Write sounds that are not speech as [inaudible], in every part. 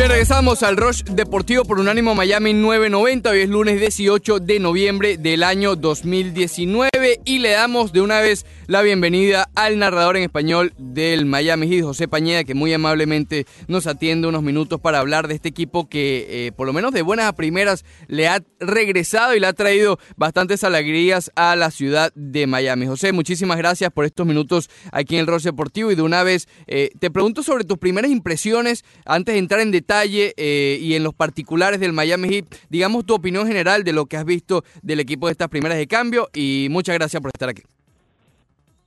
Bien, regresamos al Rush Deportivo por Unánimo Miami 990. Hoy es lunes 18 de noviembre del año 2019 y le damos de una vez la bienvenida al narrador en español del Miami Heat, José Pañeda, que muy amablemente nos atiende unos minutos para hablar de este equipo que, eh, por lo menos de buenas a primeras, le ha regresado y le ha traído bastantes alegrías a la ciudad de Miami. José, muchísimas gracias por estos minutos aquí en el Rush Deportivo y de una vez eh, te pregunto sobre tus primeras impresiones antes de entrar en detalle detalle eh, y en los particulares del Miami Heat, digamos tu opinión general de lo que has visto del equipo de estas primeras de cambio y muchas gracias por estar aquí.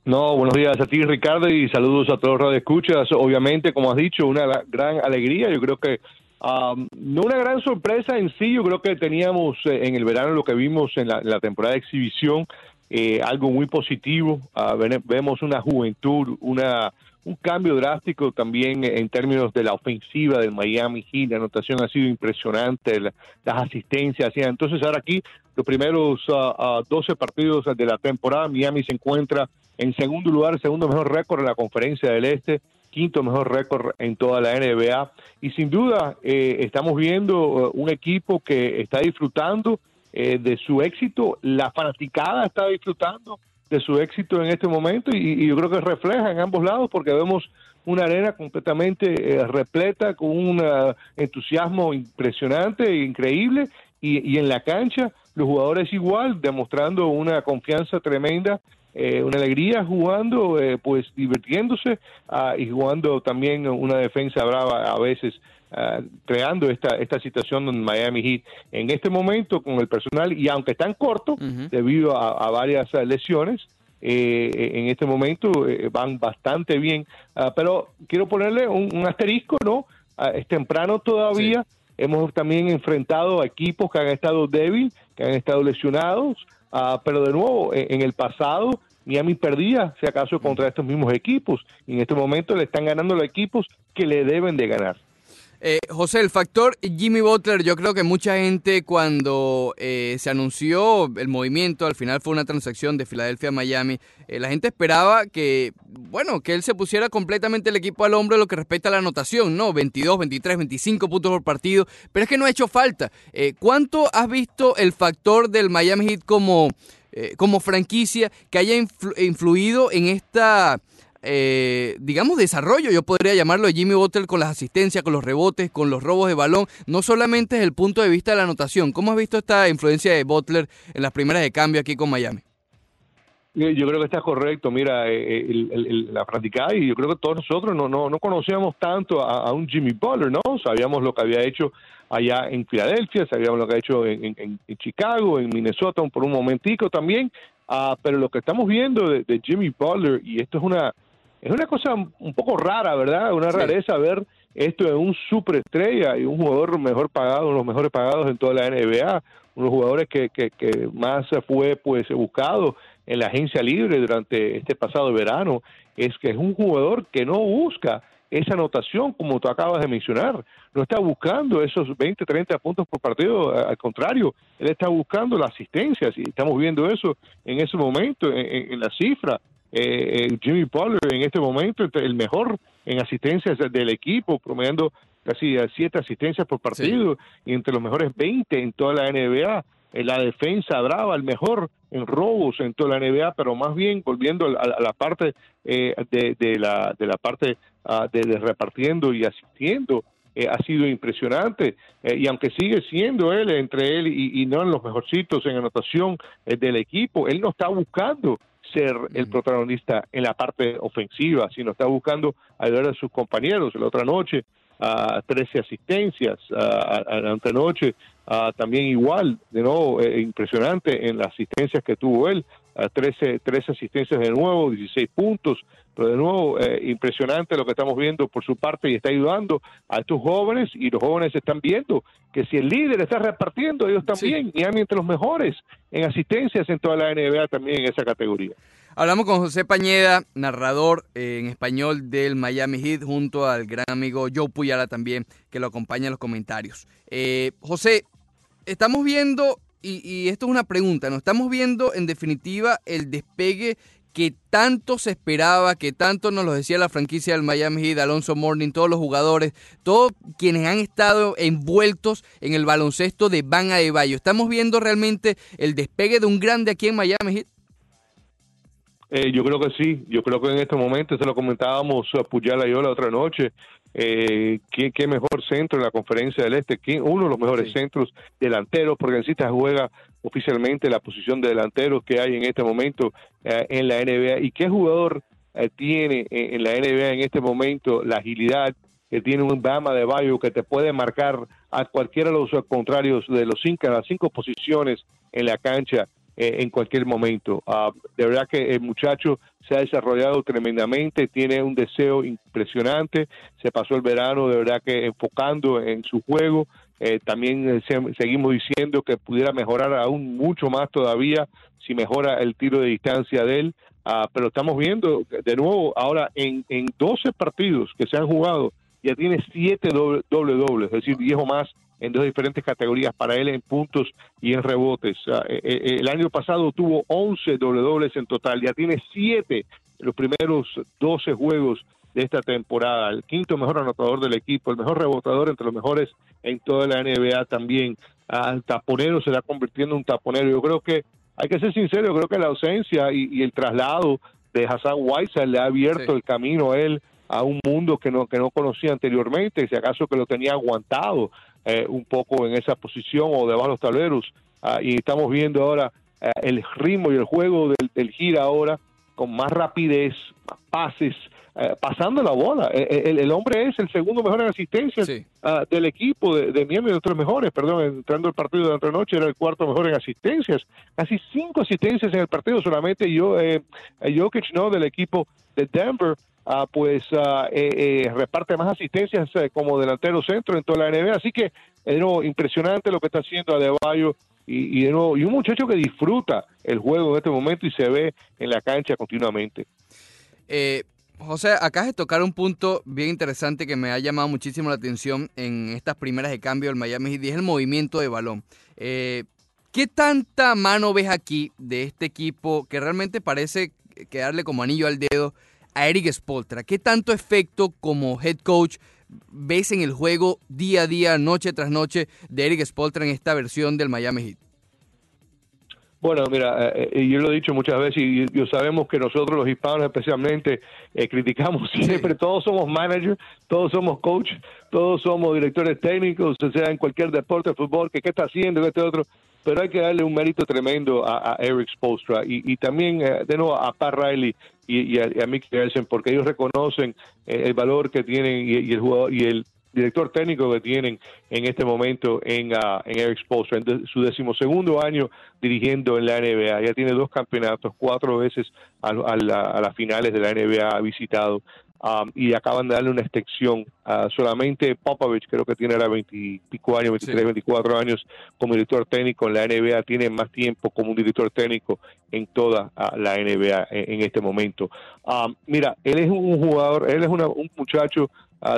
No, buenos días a ti Ricardo y saludos a todos los que escuchas. Obviamente, como has dicho, una gran alegría. Yo creo que um, no una gran sorpresa en sí. Yo creo que teníamos eh, en el verano lo que vimos en la, temporada de exhibición, eh, algo muy positivo. Uh, vemos una juventud, una un cambio drástico también en términos de la ofensiva del Miami Heat. La anotación ha sido impresionante, las asistencias. Entonces, ahora aquí, los primeros 12 ah, ah, partidos de la temporada, Miami se encuentra en segundo lugar, segundo mejor récord en la Conferencia del Este, quinto mejor récord en toda la NBA. Y sin duda, eh, estamos viendo uh, un equipo que está disfrutando eh, de su éxito, la fanaticada está disfrutando de su éxito en este momento y, yo creo que refleja en ambos lados porque vemos una arena completamente eh, repleta con un uh, entusiasmo impresionante e increíble y, en la cancha los jugadores igual demostrando una confianza tremenda eh, una alegría jugando eh, pues divirtiéndose uh, y jugando también una defensa brava a veces uh, creando esta esta situación en Miami Heat en este momento con el personal y aunque están cortos debido a, varias lesiones eh, en este momento eh, van bastante bien. Uh, pero quiero ponerle un, asterisco no es temprano todavía. Hemos también enfrentado a equipos que han estado débiles que han estado lesionados. Pero de nuevo en el pasado Miami perdía, si acaso, contra estos mismos equipos. Y en este momento le están ganando los equipos que le deben de ganar. Eh, José, el factor Jimmy Butler, yo creo que mucha gente cuando eh, se anunció el movimiento, al final fue una transacción de Filadelfia a Miami, eh, la gente esperaba que, bueno, que él se pusiera completamente el equipo al hombro en lo que respecta a la anotación, ¿no? 22, 23, 25 puntos por partido, pero es que no ha hecho falta. ¿Cuánto has visto el factor del Miami Heat como, como franquicia que haya influido en esta eh, digamos, desarrollo, yo podría llamarlo de Jimmy Butler con las asistencias, con los rebotes, con los robos de balón, no solamente desde el punto de vista de la anotación. ¿Cómo has visto esta influencia de Butler en las primeras de cambio aquí con Miami? Yo creo que está correcto. Mira, eh, eh, la practicada y yo creo que todos nosotros no, no, no conocíamos tanto a, un Jimmy Butler, ¿no? Sabíamos lo que había hecho allá en Filadelfia, sabíamos lo que ha hecho en, Chicago, en Minnesota por un momentico también, uh, pero lo que estamos viendo de Jimmy Butler, y esto es una, es una cosa un poco rara, ¿verdad? Una rareza ver esto en un superestrella y un jugador mejor pagado, uno de los mejores pagados en toda la NBA, uno de los jugadores que, que, que más fue pues buscado en la agencia libre durante este pasado verano, es que es un jugador que no busca esa anotación, como tú acabas de mencionar. No está buscando esos 20, 30 puntos por partido, al contrario, él está buscando las asistencias y estamos viendo eso en ese momento, en, en la cifra. Eh, eh, Jimmy Butler en este momento el mejor en asistencias del equipo, promediando casi siete asistencias por partido y entre los mejores 20 en toda la NBA. En la defensa brava, el mejor en robos en toda la NBA, pero más bien volviendo a, la parte eh, de, la, de la parte ah, de, repartiendo y asistiendo, ha sido impresionante y aunque sigue siendo él entre él y, y no en los mejorcitos en anotación del equipo, él no está buscando ser el protagonista en la parte ofensiva, sino está buscando ayudar a sus compañeros. La otra noche, a 13 asistencias, a, la otra noche también igual, de nuevo, eh, impresionante en las asistencias que tuvo él, 13, 13 asistencias de nuevo, 16 puntos, pero de nuevo, eh, impresionante lo que estamos viendo por su parte y está ayudando a estos jóvenes y los jóvenes están viendo que si el líder está repartiendo, ellos también, y han entre los mejores en asistencias en toda la NBA también en esa categoría. Hablamos con José Pañeda, narrador eh, en español del Miami Heat, junto al gran amigo Joe Puyala también, que lo acompaña en los comentarios. Eh, José, estamos viendo, y, y esto es una pregunta, ¿no? Estamos viendo en definitiva el despegue que tanto se esperaba, que tanto nos lo decía la franquicia del Miami Heat, Alonso Morning, todos los jugadores, todos quienes han estado envueltos en el baloncesto de Van Adebayo. ¿Estamos viendo realmente el despegue de un grande aquí en Miami Heat? Eh, yo creo que sí, yo creo que en este momento, se lo comentábamos a Puyala y yo la otra noche, eh, ¿qué, ¿qué, mejor centro en la conferencia del Este, uno de los mejores centros delanteros, porque en cita juega oficialmente la posición de delantero que hay en este momento eh, en la NBA. ¿Y qué jugador eh, tiene en, la NBA en este momento la agilidad que tiene un Bama de Bayo que te puede marcar a cualquiera de los contrarios de los cinco, las cinco posiciones en la cancha eh, en cualquier momento. Ah, de verdad que el muchacho se ha desarrollado tremendamente, tiene un deseo impresionante, se pasó el verano de verdad que enfocando en su juego, eh, también eh, seguimos diciendo que pudiera mejorar aún mucho más todavía si mejora el tiro de distancia de él, ah, pero estamos viendo de nuevo ahora en, en 12 partidos que se han jugado, ya tiene 7 doble, doble doble, es decir, 10 o más en dos diferentes categorías para él en puntos y en rebotes. Eh, eh, el año pasado tuvo 11 doble dobles en total, ya tiene 7 en los primeros 12 juegos de esta temporada, el quinto mejor anotador del equipo, el mejor rebotador entre los mejores en toda la NBA también. Al taponero se está convirtiendo en un taponero. Yo creo que, hay que ser sincero, creo que la ausencia y, el traslado de Hassan Whiteside le ha abierto el camino a él a un mundo que no, que no conocía anteriormente, si acaso que lo tenía aguantado eh, un poco en esa posición o debajo de los tableros. Ah, y estamos viendo ahora eh, el ritmo y el juego del, del gira ahora con más rapidez, más pases, eh, pasando la bola. El, hombre es el segundo mejor en asistencias ah, del equipo de, de Miami, de otros mejores, perdón, entrando el partido de la noche era el cuarto mejor en asistencias. Casi cinco asistencias en el partido, solamente yo, eh, Jokic, ¿no? Del equipo de Denver, Ah, pues ah, eh, eh, reparte más asistencias eh, como delantero centro en toda la NBA. Así que, de nuevo, impresionante lo que está haciendo Adebayo y, y, de nuevo, y un muchacho que disfruta el juego en este momento y se ve en la cancha continuamente. José, acá de tocar un punto bien interesante que me ha llamado muchísimo la atención en estas primeras de cambio del Miami Heat y es el movimiento de balón. ¿Qué tanta mano ves aquí de este equipo que realmente parece quedarle como anillo al dedo a Eric Spoltra? ¿Qué tanto efecto como head coach ves en el juego día a día, noche tras noche de Eric Spoltra en esta versión del Miami Heat? Bueno, mira, eh, eh, yo lo he dicho muchas veces y yo sabemos que nosotros los hispanos especialmente eh, criticamos [laughs] siempre, todos somos managers, todos somos coach, todos somos directores técnicos, o sea, en cualquier deporte, de fútbol, que qué está haciendo, este otro, pero hay que darle un mérito tremendo a, Eric Spolstra y, también de nuevo a Pat Riley y, a, Mick Kelsen porque ellos reconocen el valor que tienen y, el jugador y el director técnico que tienen en este momento en, uh, en Eric Spoelstra, en su decimosegundo año dirigiendo en la NBA. Ya tiene dos campeonatos, cuatro veces a, las finales de la NBA ha visitado. Um, y acaban de darle una extensión. Uh, solamente Popovich, creo que tiene ahora 20 años, 23, 24 años como director técnico en la NBA, tiene más tiempo como un director técnico en toda uh, la NBA en, este momento. Um, mira, él es un jugador, él es un muchacho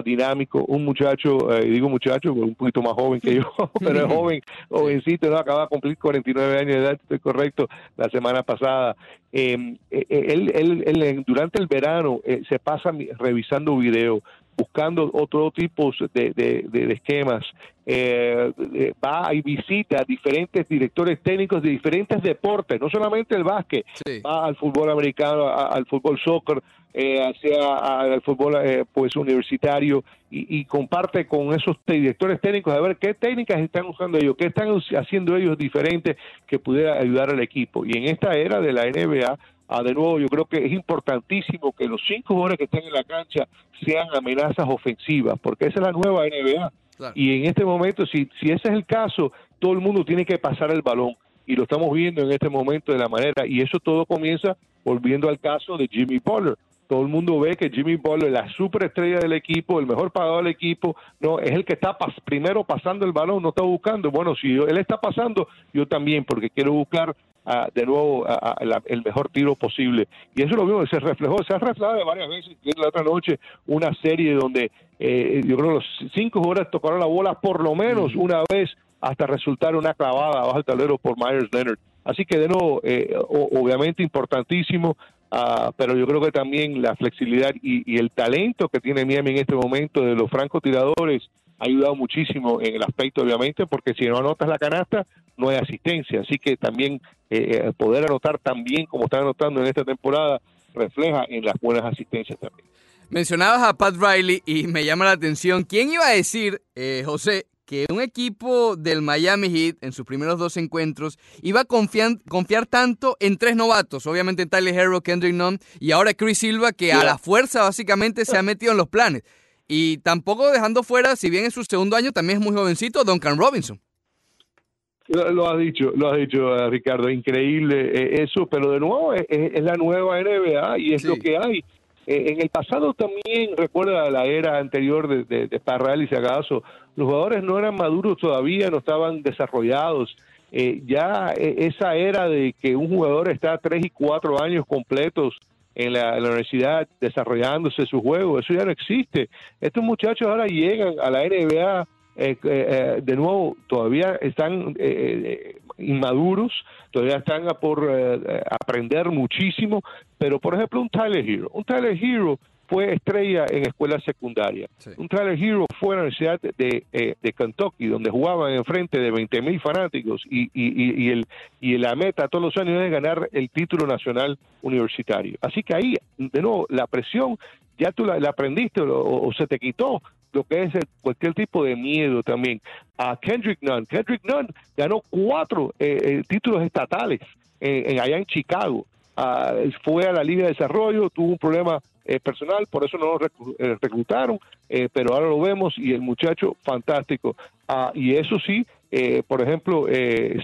dinámico, un muchacho, eh, digo muchacho, un poquito más joven que yo, [laughs] [laughs] pero es joven, jovencito, ¿no? acaba de cumplir 49 años de edad, estoy correcto, la semana pasada. Em, eh, eh, él, él, él, durante el verano se pasa revisando videos, buscando otro tipo de, de, esquemas, va y visita a diferentes directores técnicos de diferentes deportes, no solamente el básquet, va al fútbol americano, al fútbol soccer, eh, hacia al fútbol eh, pues universitario y, comparte con esos directores técnicos a ver qué técnicas están usando ellos, qué están haciendo ellos diferentes que pudiera ayudar al equipo. Y en esta era de la NBA, ah, de nuevo, yo creo que es importantísimo que los cinco jugadores que están en la cancha sean amenazas ofensivas, porque esa es la nueva NBA. Y en este momento, si, si ese es el caso, todo el mundo tiene que pasar el balón. Y lo estamos viendo en este momento de la manera. Y eso todo comienza volviendo al caso de Jimmy Butler todo el mundo ve que Jimmy Butler, la superestrella del equipo, el mejor pagador del equipo, no es el que está primero pasando el balón, no está buscando. Bueno, si él está pasando, yo también, porque quiero buscar de nuevo el mejor tiro posible. Y eso lo mismo, se reflejó, se ha reflejado varias veces. La otra noche, una serie donde eh, yo creo que los cinco jugadores tocaron la bola por lo menos una vez hasta resultar una clavada bajo el tablero por Myers Leonard. Así que de nuevo, eh, obviamente importantísimo Ah, pero yo creo que también la flexibilidad y, el talento que tiene Miami en este momento de los francotiradores ha ayudado muchísimo en el aspecto, obviamente, porque si no anotas la canasta, no hay asistencia. Así que también eh, eh, poder anotar tan bien como están anotando en esta temporada refleja en las buenas asistencias también. Mencionabas a Pat Riley y me llama la atención. ¿Quién iba a decir, eh, José, que un equipo del Miami Heat en sus primeros dos encuentros iba a confiar, confiar tanto en tres novatos, obviamente Tyler Herro, Kendrick Nunn y ahora Chris Silva, que a la fuerza básicamente se ha metido en los planes. Y tampoco dejando fuera, si bien en su segundo año también es muy jovencito, Duncan Robinson. Lo, has dicho, lo has dicho, eh, Ricardo, increíble eh, eso, pero de nuevo es, la nueva NBA y es lo que hay. Eh, en el pasado también, recuerda la era anterior de, Parral y Sagazo, los jugadores no eran maduros todavía, no estaban desarrollados. Eh, ya eh, esa era de que un jugador está tres y cuatro años completos en la, universidad desarrollándose su juego, eso ya no existe. Estos muchachos ahora llegan a la NBA de nuevo todavía están inmaduros, todavía están a por aprender muchísimo, pero por ejemplo un Tyler Hero, un Tyler Hero fue estrella en escuela secundaria. Un Tyler Hero fue a la Universidad de, eh, de Kentucky, donde jugaban enfrente de 20 mil fanáticos y, y, y, el, y la meta todos los años es ganar el título nacional universitario. Así que ahí, de nuevo, la presión ya tú la, aprendiste o, se te quitó lo que es cualquier tipo de miedo también. A Kendrick Nunn, Kendrick Nunn ganó cuatro eh, eh, títulos estatales en, allá en Chicago. Ah, fue a la Liga de Desarrollo, tuvo un problema eh, personal, por eso no lo eh, reclutaron, eh, pero ahora lo vemos y el muchacho fantástico. Ah, y eso sí, por ejemplo,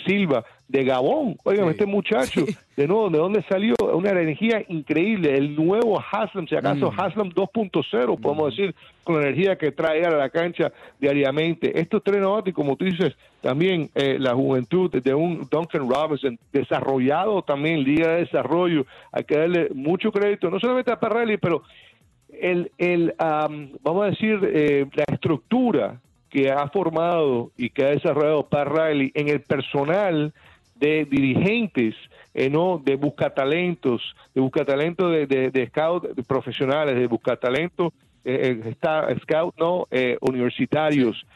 Silva de Gabón, oigan, este muchacho, de nuevo, ¿de dónde salió? Una energía increíble, el nuevo Haslam, si acaso mm. Haslam 2.0, podemos mm. decir, con la energía que trae a la cancha diariamente. Estos tres novatos, como tú dices, también la juventud de un Duncan Robinson, desarrollado también, Liga de Desarrollo, hay que darle mucho crédito, no solamente a Perrelli, pero el, el vamos a decir, eh, la estructura que ha formado y que ha desarrollado Pat Riley en el personal de dirigentes, eh, no de buscatalentos, de buscatalentos de, de, de scout profesionales, de buscatalentos, eh, eh scout no universitarios,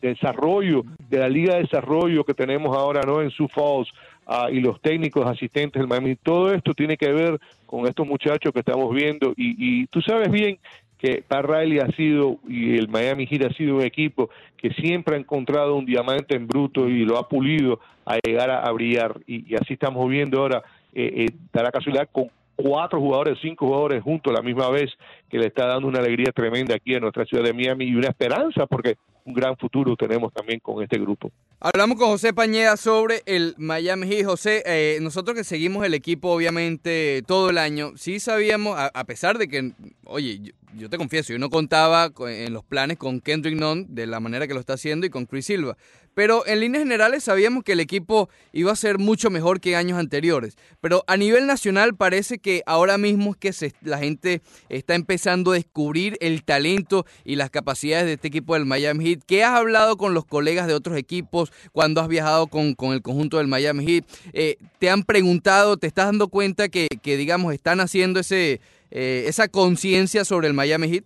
desarrollo de la liga de desarrollo que tenemos ahora no en Sioux Falls uh, y los técnicos asistentes del Miami todo esto tiene que ver con estos muchachos que estamos viendo. Y, y tú sabes bien que Riley ha sido y el Miami Heat ha sido un equipo que siempre ha encontrado un diamante en bruto y lo ha pulido a llegar a, brillar. Y, así estamos viendo ahora eh, eh, la casualidad con cuatro jugadores, cinco jugadores juntos a la misma vez, que le está dando una alegría tremenda aquí en nuestra ciudad de Miami y una esperanza, porque un gran futuro tenemos también con este grupo. Hablamos con José Pañeda sobre el Miami Heat. José, eh, nosotros que seguimos el equipo obviamente todo el año, sí sabíamos, a, pesar de que, oye, yo, te confieso, yo no contaba en los planes con Kendrick Nunn de la manera que lo está haciendo y con Chris Silva, pero en líneas generales sabíamos que el equipo iba a ser mucho mejor que años anteriores. Pero a nivel nacional parece que ahora mismo es que la gente está empezando a descubrir el talento y las capacidades de este equipo del Miami Heat. ¿Qué has hablado con los colegas de otros equipos cuando has viajado con, el conjunto del Miami Heat? Eh, ¿Te han preguntado, te estás dando cuenta que, digamos, están haciendo ese, eh, esa conciencia sobre el Miami Heat?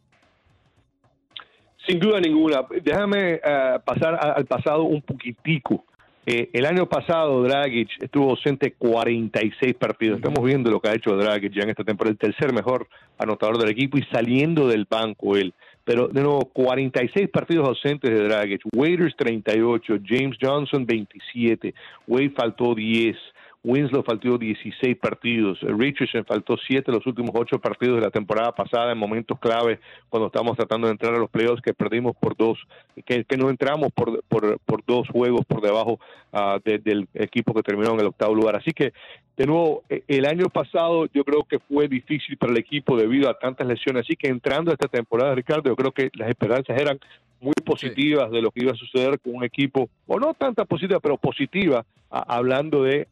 Sin duda ninguna. Déjame eh, pasar al pasado un poquitico. Eh, el año pasado Dragic estuvo ausente 46 partidos. Estamos viendo lo que ha hecho Dragic ya en esta temporada, el tercer mejor anotador del equipo y saliendo del banco él. Pero de nuevo, 46 partidos ausentes de Dragic. Waiters 38, James Johnson 27, Wade faltó 10. Winslow faltó 16 partidos, Richardson faltó 7 los últimos 8 partidos de la temporada pasada en momentos clave cuando estábamos tratando de entrar a los playoffs que perdimos por dos, que, no entramos por, dos juegos por debajo uh, del equipo que terminó en el octavo lugar. Así que, de nuevo, e, el año pasado yo creo que fue difícil para el equipo debido a tantas lesiones. Así que entrando a esta temporada, Ricardo, yo creo que las esperanzas eran muy positivas de lo que iba a suceder con un equipo, o no tanta positiva, pero positiva, hablando de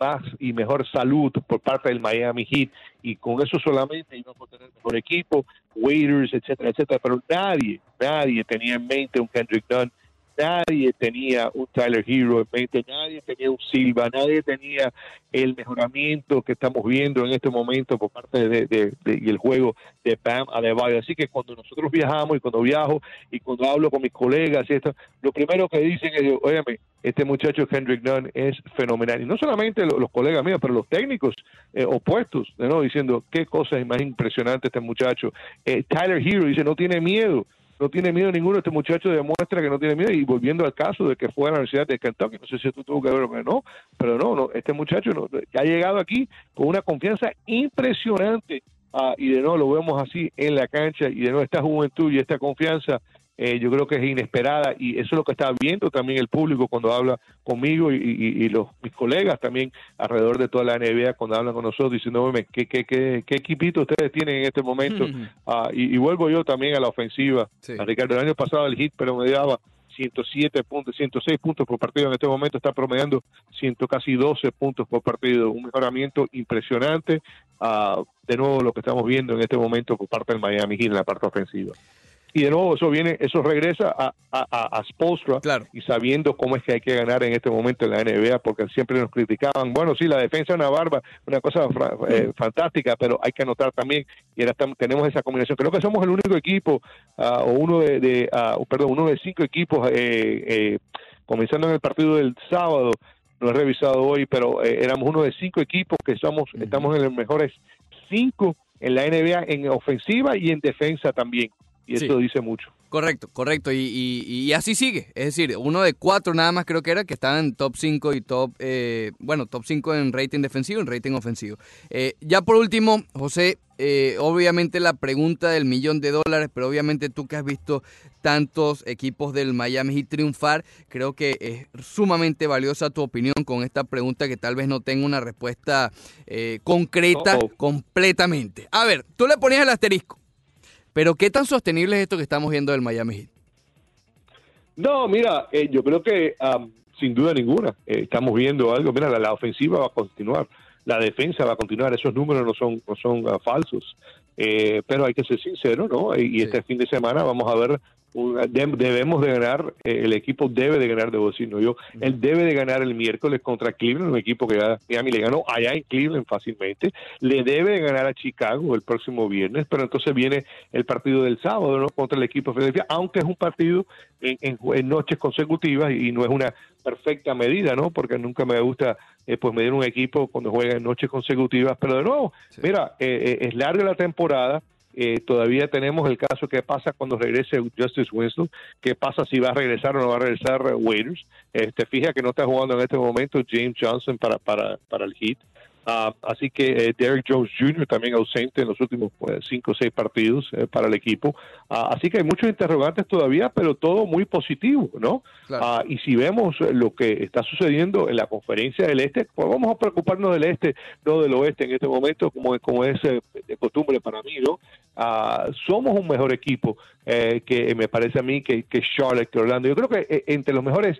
más y mejor salud por parte del Miami Heat, y con eso solamente íbamos a tener mejor equipo, waiters, etcétera, etcétera, pero nadie, nadie tenía en mente un Kendrick Dunn nadie tenía un Tyler Hero en mente, nadie tenía un Silva, nadie tenía el mejoramiento que estamos viendo en este momento por parte de, de, y el juego de Pam Adebayo. Así que cuando nosotros viajamos y cuando viajo y cuando hablo con mis colegas y esto, lo primero que dicen es, óyeme, este muchacho Kendrick Nunn es fenomenal. Y no solamente los, colegas míos, pero los técnicos eh, opuestos, ¿no? diciendo qué cosa es más impresionante este muchacho. Eh, Tyler Hero dice, no tiene miedo no tiene miedo ninguno. Este muchacho demuestra que no tiene miedo. Y volviendo al caso de que fue a la Universidad de Kentucky, no sé si esto tuvo que ver o no, pero no, no este muchacho no, ha llegado aquí con una confianza impresionante. Ah, y de nuevo lo vemos así en la cancha. Y de nuevo esta juventud y esta confianza eh, yo creo que es inesperada y eso es lo que está viendo también el público cuando habla conmigo y, los mis colegas también alrededor de toda la NBA cuando hablan con nosotros diciendo ¿qué, qué, qué, qué equipito ustedes tienen en este momento ah, y, vuelvo yo también a la ofensiva a Ricardo el año pasado el hit pero me daba 107 puntos, 106 puntos por partido. En este momento está promediando 100, casi 12 puntos por partido. Un mejoramiento impresionante. Ah, de nuevo, lo que estamos viendo en este momento por parte del Miami Heat en la parte ofensiva y de nuevo eso viene, eso regresa a, a, a, Spolstra y sabiendo cómo es que hay que ganar en este momento en la NBA, porque siempre nos criticaban, bueno, sí, la defensa es una barba, una cosa eh, fantástica, pero hay que anotar también, y ahora tenemos esa combinación. Creo que somos el único equipo, ah, o uno de, de uh, perdón, uno de cinco equipos, eh, eh, comenzando en el partido del sábado, no he revisado hoy, pero éramos uno de cinco equipos que somos, estamos en los mejores cinco en la NBA en ofensiva y en defensa también y eso dice mucho. Correcto, correcto. Y, y, así sigue. Es decir, uno de cuatro nada más creo que era que estaban en top 5 y top, eh, bueno, top 5 en rating defensivo y en rating ofensivo. Eh, ya por último, José, eh, obviamente la pregunta del millón de dólares, pero obviamente tú que has visto tantos equipos del Miami Heat triunfar, creo que es sumamente valiosa tu opinión con esta pregunta que tal vez no tenga una respuesta concreta completamente. A ver, tú le ponías el asterisco. Pero ¿qué tan sostenible es esto que estamos viendo del Miami Heat? No, mira, eh, yo creo que sin duda ninguna eh, estamos viendo algo. Mira, la, ofensiva va a continuar, la defensa va a continuar. Esos números no son no son ah, falsos, eh, pero hay que ser sincero, ¿no? Y, este fin de semana vamos a ver debemos de ganar, eh, el equipo debe de ganar, debo decir, no yo, él debe de ganar el miércoles contra Cleveland, un equipo que ya Miami le ganó allá en Cleveland fácilmente, le debe de ganar a Chicago el próximo viernes, pero entonces viene el partido del sábado, ¿no? Contra el equipo de Philadelphia, aunque es un partido en, noches consecutivas y no es una perfecta medida, ¿no? Porque nunca me gusta eh, pues medir un equipo cuando juega en noches consecutivas, pero de nuevo, mira, eh, es larga la temporada, eh, todavía tenemos el caso que pasa cuando regrese Justice Winston, qué pasa si va a regresar o no va a regresar Waiters. Este, fija que no está jugando en este momento James Johnson para, para, para el Heat. Ah, así que eh, Derek Jones Jr. también ausente en los últimos pues, cinco o seis partidos eh, para el equipo. Ah, así que hay muchos interrogantes todavía, pero todo muy positivo, ¿no? Ah, y si vemos lo que está sucediendo en la conferencia del Este, pues vamos a preocuparnos del Este, no del Oeste en este momento, como, como es eh, de costumbre para mí, ¿no? somos un mejor equipo que me parece a mí que, que Charlotte, que Orlando. Yo creo que entre los mejores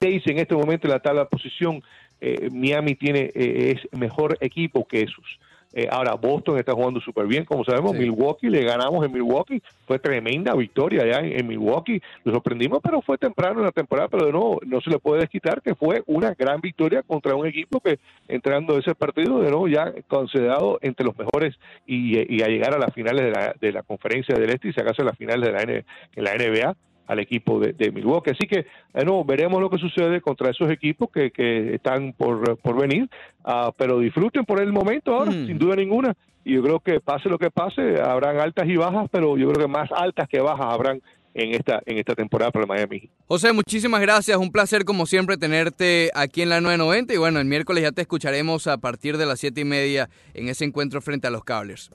seis en este momento en la tabla de posición eh, Miami tiene eh, es mejor equipo que esos. Eh, ahora, Boston está jugando súper bien, como sabemos. Milwaukee, le ganamos en Milwaukee. Fue tremenda victoria allá en, Milwaukee. Lo sorprendimos, pero fue temprano en la temporada. Pero de nuevo, no se le puede desquitar que fue una gran victoria contra un equipo que, entrando ese partido, de nuevo ya considerado entre los mejores y, a llegar a las finales de la, de la conferencia del Este y sacarse a las finales de la, N, en la NBA al equipo de, de, Milwaukee. Así que, bueno, veremos lo que sucede contra esos equipos que, que están por, por venir, uh, pero disfruten por el momento ahora, mm. sin duda ninguna. Y yo creo que pase lo que pase, habrán altas y bajas, pero yo creo que más altas que bajas habrán en esta, en esta temporada para el Miami. José, muchísimas gracias. Un placer, como siempre, tenerte aquí en la 990. Y bueno, el miércoles ya te escucharemos a partir de las siete y media en ese encuentro frente a los Cables.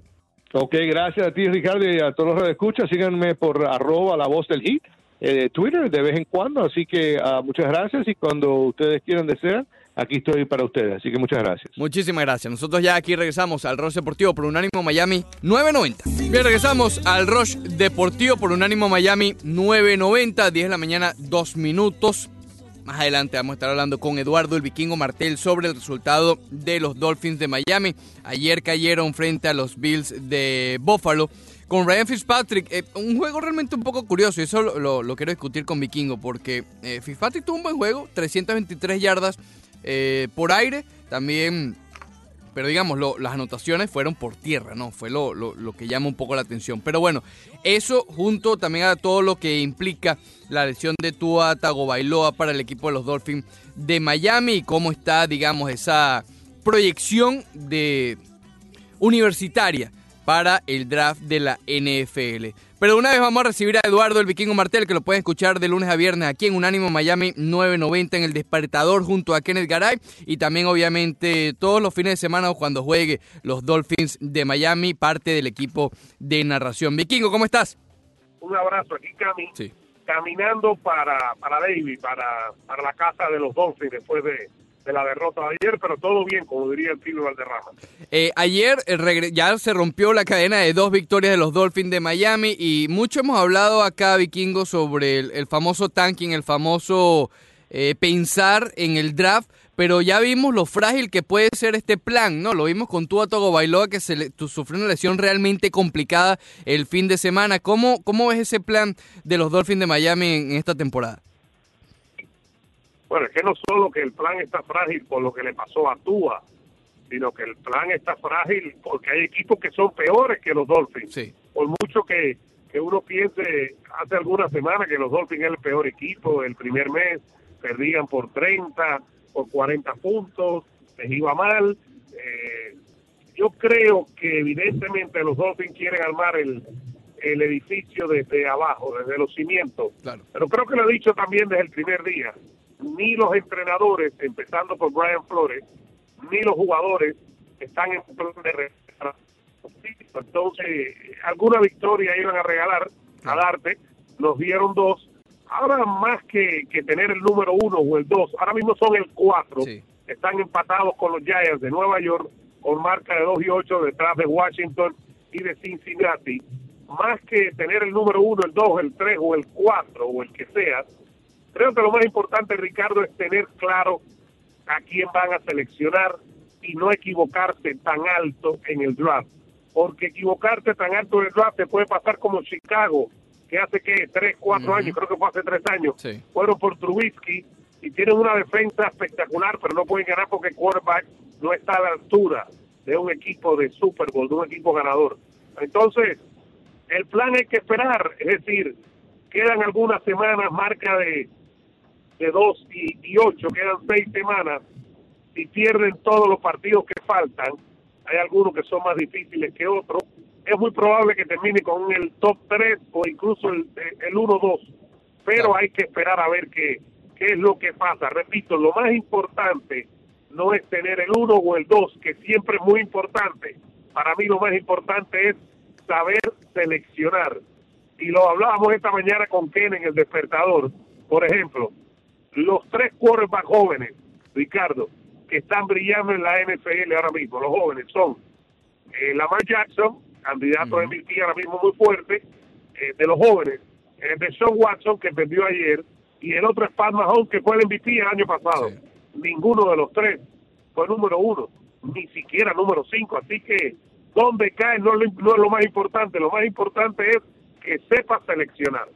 Ok, gracias a ti, Ricardo, y a todos los que escuchan. Síganme por arroba la voz del hit eh, Twitter de vez en cuando. Así que uh, muchas gracias y cuando ustedes quieran desear, aquí estoy para ustedes. Así que muchas gracias. Muchísimas gracias. Nosotros ya aquí regresamos al Rush Deportivo por Unánimo Miami 990. Bien, regresamos al Rush Deportivo por Unánimo Miami 990, 10 de la mañana, 2 minutos. Más adelante vamos a estar hablando con Eduardo el Vikingo Martel sobre el resultado de los Dolphins de Miami. Ayer cayeron frente a los Bills de Buffalo con Ryan Fitzpatrick, eh, un juego realmente un poco curioso, y eso lo, quiero discutir con Vikingo, porque eh, Fitzpatrick tuvo un buen juego, 323 yardas eh, por aire, también, pero digamos, las anotaciones fueron por tierra, ¿no? Fue lo, que llama un poco la atención. Pero bueno, eso junto también a todo lo que implica la lesión de Tua Tagovailoa para el equipo de los Dolphins de Miami y cómo está, digamos, esa proyección de universitaria para el draft de la NFL. Pero una vez vamos a recibir a Eduardo el Vikingo Martel, que lo pueden escuchar de lunes a viernes aquí en Unánimo Miami 990 en el Despertador junto a Kenneth Garay y también obviamente todos los fines de semana cuando juegue los Dolphins de Miami, parte del equipo de narración. Vikingo, ¿cómo estás? Un abrazo aquí, Cami. Sí. Caminando para, para David, para, para la casa de los Dolphins después de, de la derrota de ayer, pero todo bien, como diría el Tino Valderrama. Eh, ayer eh, ya se rompió la cadena de dos victorias de los Dolphins de Miami y mucho hemos hablado acá, Vikingo, sobre el, famoso tanking, el famoso eh, pensar en el draft, pero ya vimos lo frágil que puede ser este plan, ¿no? Lo vimos con Tua Bailoa que se sufrió una lesión realmente complicada el fin de semana. ¿Cómo, ¿Cómo ves ese plan de los Dolphins de Miami en esta temporada? Bueno, es que no solo que el plan está frágil por lo que le pasó a Tua, sino que el plan está frágil porque hay equipos que son peores que los Dolphins. Por mucho que, que uno piense hace algunas semanas que los Dolphins es el peor equipo, el primer mes perdían por 30, por 40 puntos, les iba mal. Eh, yo creo que evidentemente los Dolphins quieren armar el, el edificio desde abajo, desde los cimientos. Pero creo que lo he dicho también desde el primer día ni los entrenadores, empezando por Brian Flores, ni los jugadores están en plan de entonces alguna victoria iban a regalar a darte, nos dieron dos. Ahora más que, que tener el número uno o el dos, ahora mismo son el cuatro. Están empatados con los Giants de Nueva York con marca de dos y ocho detrás de Washington y de Cincinnati. Más que tener el número uno, el dos, el tres o el cuatro o el que sea, Creo que lo más importante, Ricardo, es tener claro a quién van a seleccionar y no equivocarse tan alto en el draft. Porque equivocarte tan alto en el draft te puede pasar como Chicago, que hace que tres, cuatro años, creo que fue hace tres años, fueron por Trubisky y tienen una defensa espectacular, pero no pueden ganar porque el quarterback no está a la altura de un equipo de Super Bowl, de un equipo ganador. Entonces, el plan es que esperar, es decir, quedan algunas semanas, marca de de 2 y, 8, quedan 6 semanas, si pierden todos los partidos que faltan, hay algunos que son más difíciles que otros, es muy probable que termine con el top 3 o incluso el, el 1-2, pero hay que esperar a ver qué, qué es lo que pasa. Repito, lo más importante no es tener el 1 o el 2, que siempre es muy importante. Para mí lo más importante es saber seleccionar. Y lo hablábamos esta mañana con Ken en el despertador. Por ejemplo, los tres quarterbacks jóvenes, Ricardo, que están brillando en la NFL ahora mismo, los jóvenes, son eh, Lamar Jackson, candidato de MVP ahora mismo muy fuerte, eh, de los jóvenes, de Sean Watson, que perdió ayer, y el otro es Pat Mahomes, que fue el MVP el año pasado. Ninguno de los tres fue número uno, ni siquiera número cinco, así que donde cae no, no es lo más importante, lo más importante es que sepa seleccionar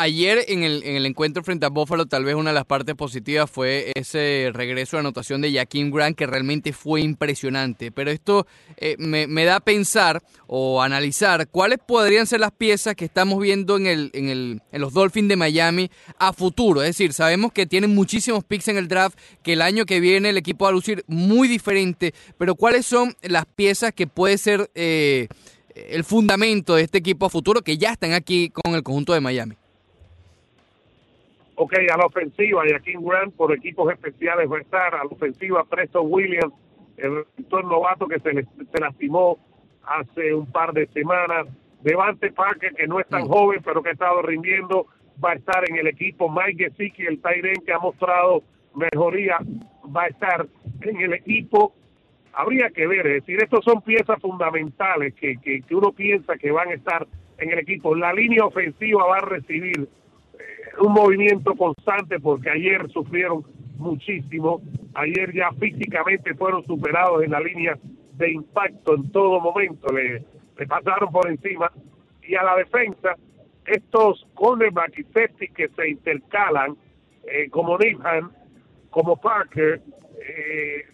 ayer en el, en el encuentro frente a Buffalo, tal vez una de las partes positivas fue ese regreso de anotación de Jaquim Grant, que realmente fue impresionante. Pero esto eh, me, da a pensar o analizar cuáles podrían ser las piezas que estamos viendo en, el, en, el, en los Dolphins de Miami a futuro. Es decir, sabemos que tienen muchísimos picks en el draft, que el año que viene el equipo va a lucir muy diferente, pero cuáles son las piezas que puede ser eh, el fundamento de este equipo a futuro que ya están aquí con el conjunto de Miami. Ok, a la ofensiva, Jaquín Grant por equipos especiales va a estar. A la ofensiva, Preston Williams, el receptor novato que se, se lastimó hace un par de semanas. Devante Parker, que no es tan joven, pero que ha estado rindiendo, va a estar en el equipo. Mike Gesicki, el Tyren, que ha mostrado mejoría, va a estar en el equipo. Habría que ver, es decir, estos son piezas fundamentales que, que, que uno piensa que van a estar en el equipo. La línea ofensiva va a recibir un movimiento constante porque ayer sufrieron muchísimo, ayer ya físicamente fueron superados en la línea de impacto en todo momento, le, pasaron por encima. Y a la defensa, estos cornerback y safety que se intercalan, eh, como Nathan, como Parker, eh,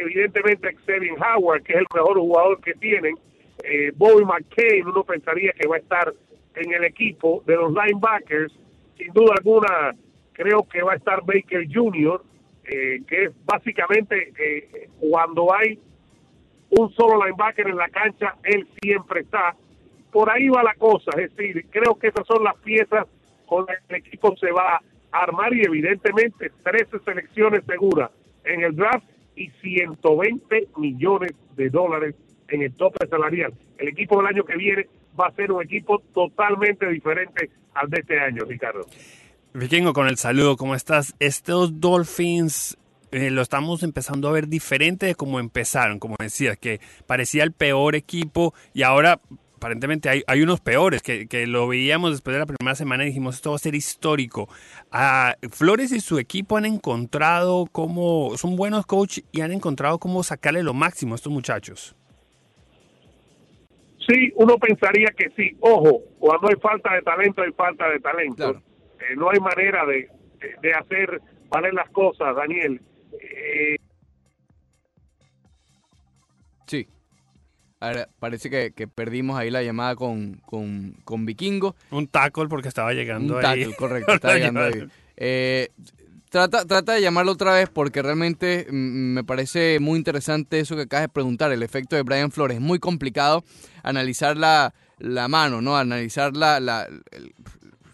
evidentemente Xavier Howard, que es el mejor jugador que tienen, eh, Bobby McCain, uno pensaría que va a estar en el equipo de los linebackers, sin duda alguna creo que va a estar Baker Jr., eh, que es básicamente eh, cuando hay un solo linebacker en la cancha, él siempre está. Por ahí va la cosa, es decir, creo que esas son las piezas con las que el equipo se va a armar y evidentemente 13 selecciones seguras en el draft y 120 millones de dólares en el tope salarial. El equipo del año que viene va a ser un equipo totalmente diferente al de este año, Ricardo. Vikingo, con el saludo, ¿cómo estás? Estos Dolphins eh, lo estamos empezando a ver diferente de cómo empezaron, como decías, que parecía el peor equipo y ahora aparentemente hay, unos peores, que, que, lo veíamos después de la primera semana y dijimos, esto va a ser histórico. Ah, Flores y su equipo han encontrado cómo, son buenos coach y han encontrado cómo sacarle lo máximo a estos muchachos. Sí, uno pensaría que sí. Ojo, cuando hay falta de talento, hay falta de talento. Eh, no hay manera de, de, hacer valer las cosas, Daniel. Eh, sí. Ahora, parece que, que, perdimos ahí la llamada con, con, con Vikingo. Un tackle porque estaba llegando Un ahí. tackle, correcto, [laughs] estaba llegando ahí. Eh, trata, trata de llamarlo otra vez porque realmente me parece muy interesante eso que acabas de preguntar, el efecto de Brian Flores. Es muy complicado analizar la, la mano, ¿no? Analizar la, la el,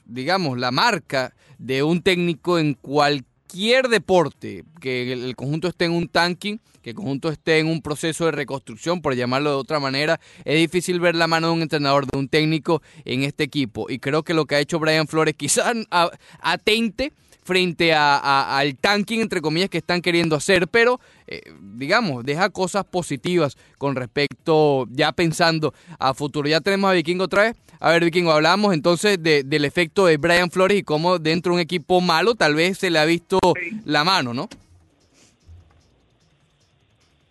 digamos, la marca de un técnico en cualquier deporte, que el conjunto esté en un tanking, que el conjunto esté en un proceso de reconstrucción, por llamarlo de otra manera, es difícil ver la mano de un entrenador, de un técnico en este equipo. Y creo que lo que ha hecho Brian Flores quizás [laughs] atente frente a, a, al tanking, entre comillas, que están queriendo hacer, pero, eh, digamos, deja cosas positivas con respecto, ya pensando a futuro. Ya tenemos a Vikingo otra vez. A ver, Vikingo, hablábamos entonces de, del efecto de Brian Flores y cómo dentro de un equipo malo tal vez se le ha visto la mano, ¿no?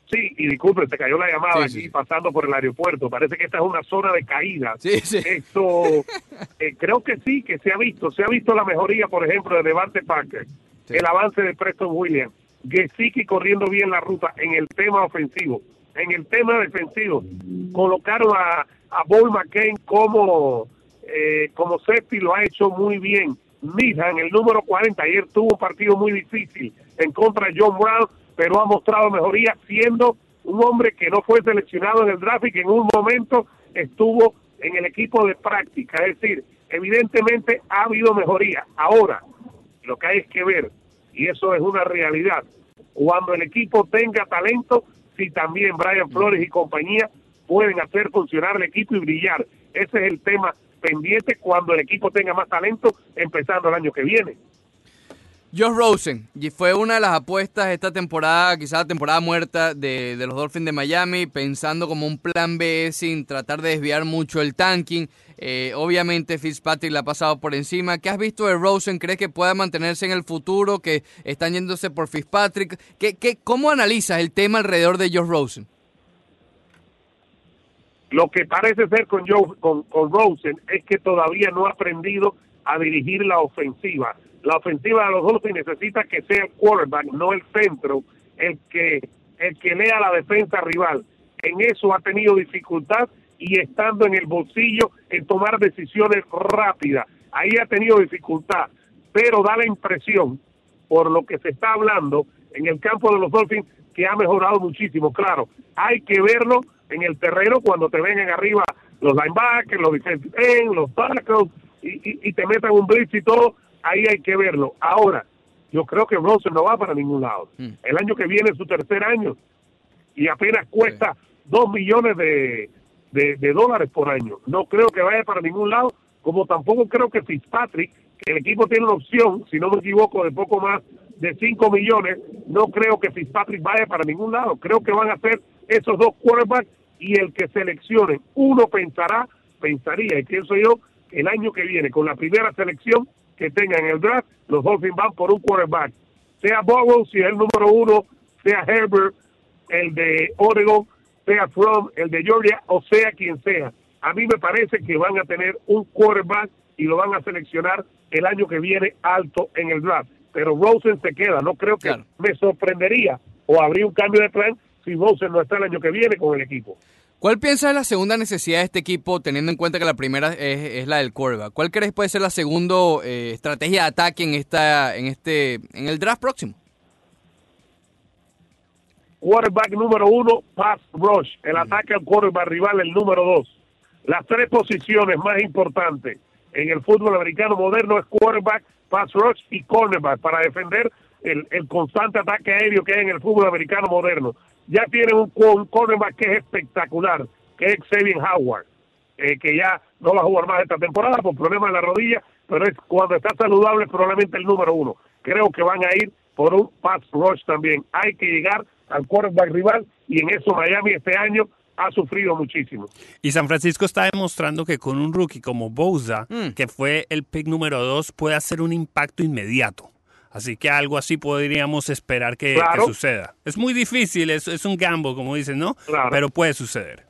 Sí, y disculpe, se cayó la llamada sí, aquí sí. pasando por el aeropuerto. Parece que esta es una zona de caída. Sí, sí. Esto, [laughs] eh, creo que sí, que se ha visto. Se ha visto la mejoría, por ejemplo, de Devante Parker, el avance de Preston Williams, Gesicki corriendo bien la ruta en el tema ofensivo. En el tema defensivo, colocaron a, a Boy McCain como, eh, como safety, lo ha hecho muy bien. Midhan, el número 40, ayer tuvo un partido muy difícil en contra de John Brown, pero ha mostrado mejoría siendo un hombre que no fue seleccionado en el draft y que en un momento estuvo en el equipo de práctica. Es decir, evidentemente ha habido mejoría. Ahora, lo que hay es que ver, y eso es una realidad, cuando el equipo tenga talento, si también Brian Flores y compañía pueden hacer funcionar el equipo y brillar. Ese es el tema pendiente cuando el equipo tenga más talento empezando el año que viene. Josh Rosen, fue una de las apuestas esta temporada, quizás la temporada muerta de, de, los Dolphins de Miami, pensando como un plan B sin tratar de desviar mucho el tanking. Eh, obviamente Fitzpatrick la ha pasado por encima. ¿Qué has visto de Rosen? ¿Crees que pueda mantenerse en el futuro? ¿Que están yéndose por Fitzpatrick? ¿Qué, qué, ¿Cómo analizas el tema alrededor de Josh Rosen? Lo que parece ser con, Joe, con, con Rosen es que todavía no ha aprendido a dirigir la ofensiva la ofensiva de los Dolphins necesita que sea el quarterback, no el centro, el que el que lea la defensa rival. En eso ha tenido dificultad y estando en el bolsillo en tomar decisiones rápidas. Ahí ha tenido dificultad, pero da la impresión, por lo que se está hablando en el campo de los Dolphins, que ha mejorado muchísimo. Claro, hay que verlo en el terreno cuando te vengan arriba los linebackers, los defensive end, los tackles, y, y te metan un blitz y todo, ahí hay que verlo. Ahora, yo creo que Bronson no va para ningún lado. Mm. El año que viene es su tercer año y apenas cuesta dos millones de, de, de, dólares por año. No creo que vaya para ningún lado, como tampoco creo que Fitzpatrick, que el equipo tiene una opción, si no me equivoco, de poco más de 5 millones, no creo que Fitzpatrick vaya para ningún lado. Creo que van a ser esos dos quarterbacks y el que seleccionen, uno pensará, pensaría, y pienso yo, el año que viene, con la primera selección, que tengan en el draft, los Dolphins van por un quarterback. Sea Burrow, si es el número uno, sea Herbert, el de Oregon, sea From, el de Georgia, o sea quien sea. A mí me parece que van a tener un quarterback y lo van a seleccionar el año que viene alto en el draft. Pero Rosen se queda. No creo que me sorprendería o habría un cambio de plan si Rosen no está el año que viene con el equipo. ¿Cuál piensas es la segunda necesidad de este equipo, teniendo en cuenta que la primera es, la del quarterback? ¿Cuál crees puede ser la segunda eh, estrategia de ataque en esta, en este, en el draft próximo? Quarterback número uno, pass rush, el ataque al quarterback rival, el número dos. Las tres posiciones más importantes en el fútbol americano moderno es quarterback, pass rush y cornerback para defender el, el constante ataque aéreo que hay en el fútbol americano moderno ya tiene un, cornerback que es espectacular, que es Xavier Howard, eh, que ya no va a jugar más esta temporada por problemas de la rodilla, pero es cuando está saludable probablemente el número uno. Creo que van a ir por un pass rush también. Hay que llegar al quarterback rival y en eso Miami este año ha sufrido muchísimo. Y San Francisco está demostrando que con un rookie como Bosa, mm. que fue el pick número dos, puede hacer un impacto inmediato. Así que algo así podríamos esperar que, suceda. Es muy difícil, es, es un gambo, como dicen, ¿no? Pero puede suceder.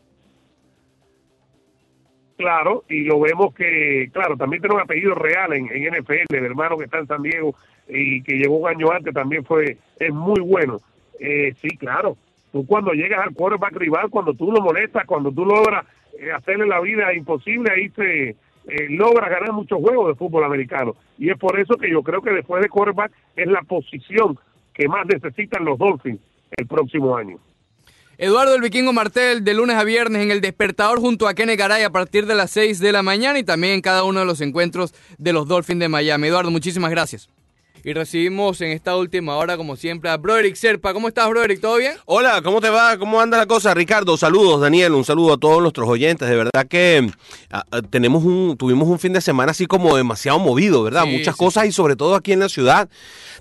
Claro, y lo vemos que, claro, también tiene un apellido real en, en NFL, el hermano que está en San Diego y que llegó un año antes también fue, es muy bueno. Eh, sí, claro, tú cuando llegas al quarterback rival, cuando tú lo molestas, cuando tú logras eh, hacerle la vida imposible, ahí se, eh, logra ganar muchos juegos de fútbol americano. Y es por eso que yo creo que después de quarterback es la posición que más necesitan los Dolphins el próximo año. Eduardo el Vikingo Martel, de lunes a viernes en el despertador junto a Kene Garay a partir de las 6 de la mañana y también en cada uno de los encuentros de los Dolphins de Miami. Eduardo, muchísimas gracias. Y recibimos en esta última hora, como siempre, a Broderick Serpa. ¿Cómo estás, Broderick? ¿Todo bien? Hola, ¿cómo te va? ¿Cómo anda la cosa? Ricardo, saludos, Daniel, un saludo a todos nuestros oyentes. De verdad que ah, ah, tenemos un, tuvimos un fin de semana así como demasiado movido, ¿verdad? Muchas cosas y sobre todo aquí en la ciudad.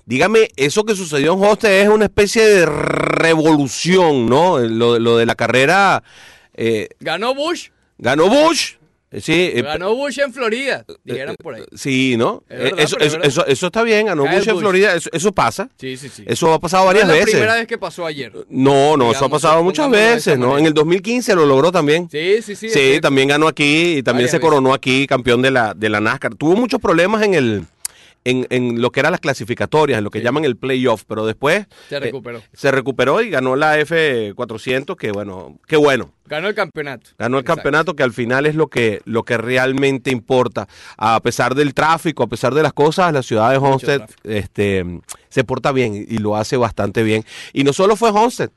Dígame, eso que sucedió en Hoste es una especie de revolución, ¿no? Lo, lo de la carrera... Eh, ¿Ganó Bush? Ganó Bush, Sí, eh, ganó Bush en Florida, dijeron por ahí. Sí, ¿no? eso, eso, eso, está bien, ganó Bush, en Florida, eso, pasa. Sí, sí, sí. Eso ha pasado varias veces. Es la primera vez que pasó ayer. No, no, eso ha pasado muchas veces, ¿no? En el 2015 lo logró también. Sí, sí, sí. Sí, también ganó aquí y también se coronó aquí campeón de la, de la NASCAR. Tuvo muchos problemas en el en, en, lo que eran las clasificatorias, en lo que llaman el playoff, pero después se recuperó. Eh, se recuperó y ganó la F400, que bueno, qué bueno. Ganó el campeonato. Ganó el campeonato, que al final es lo que, lo que realmente importa. A pesar del tráfico, a pesar de las cosas, la ciudad de Homestead este, se porta bien y lo hace bastante bien. Y no solo fue Homestead,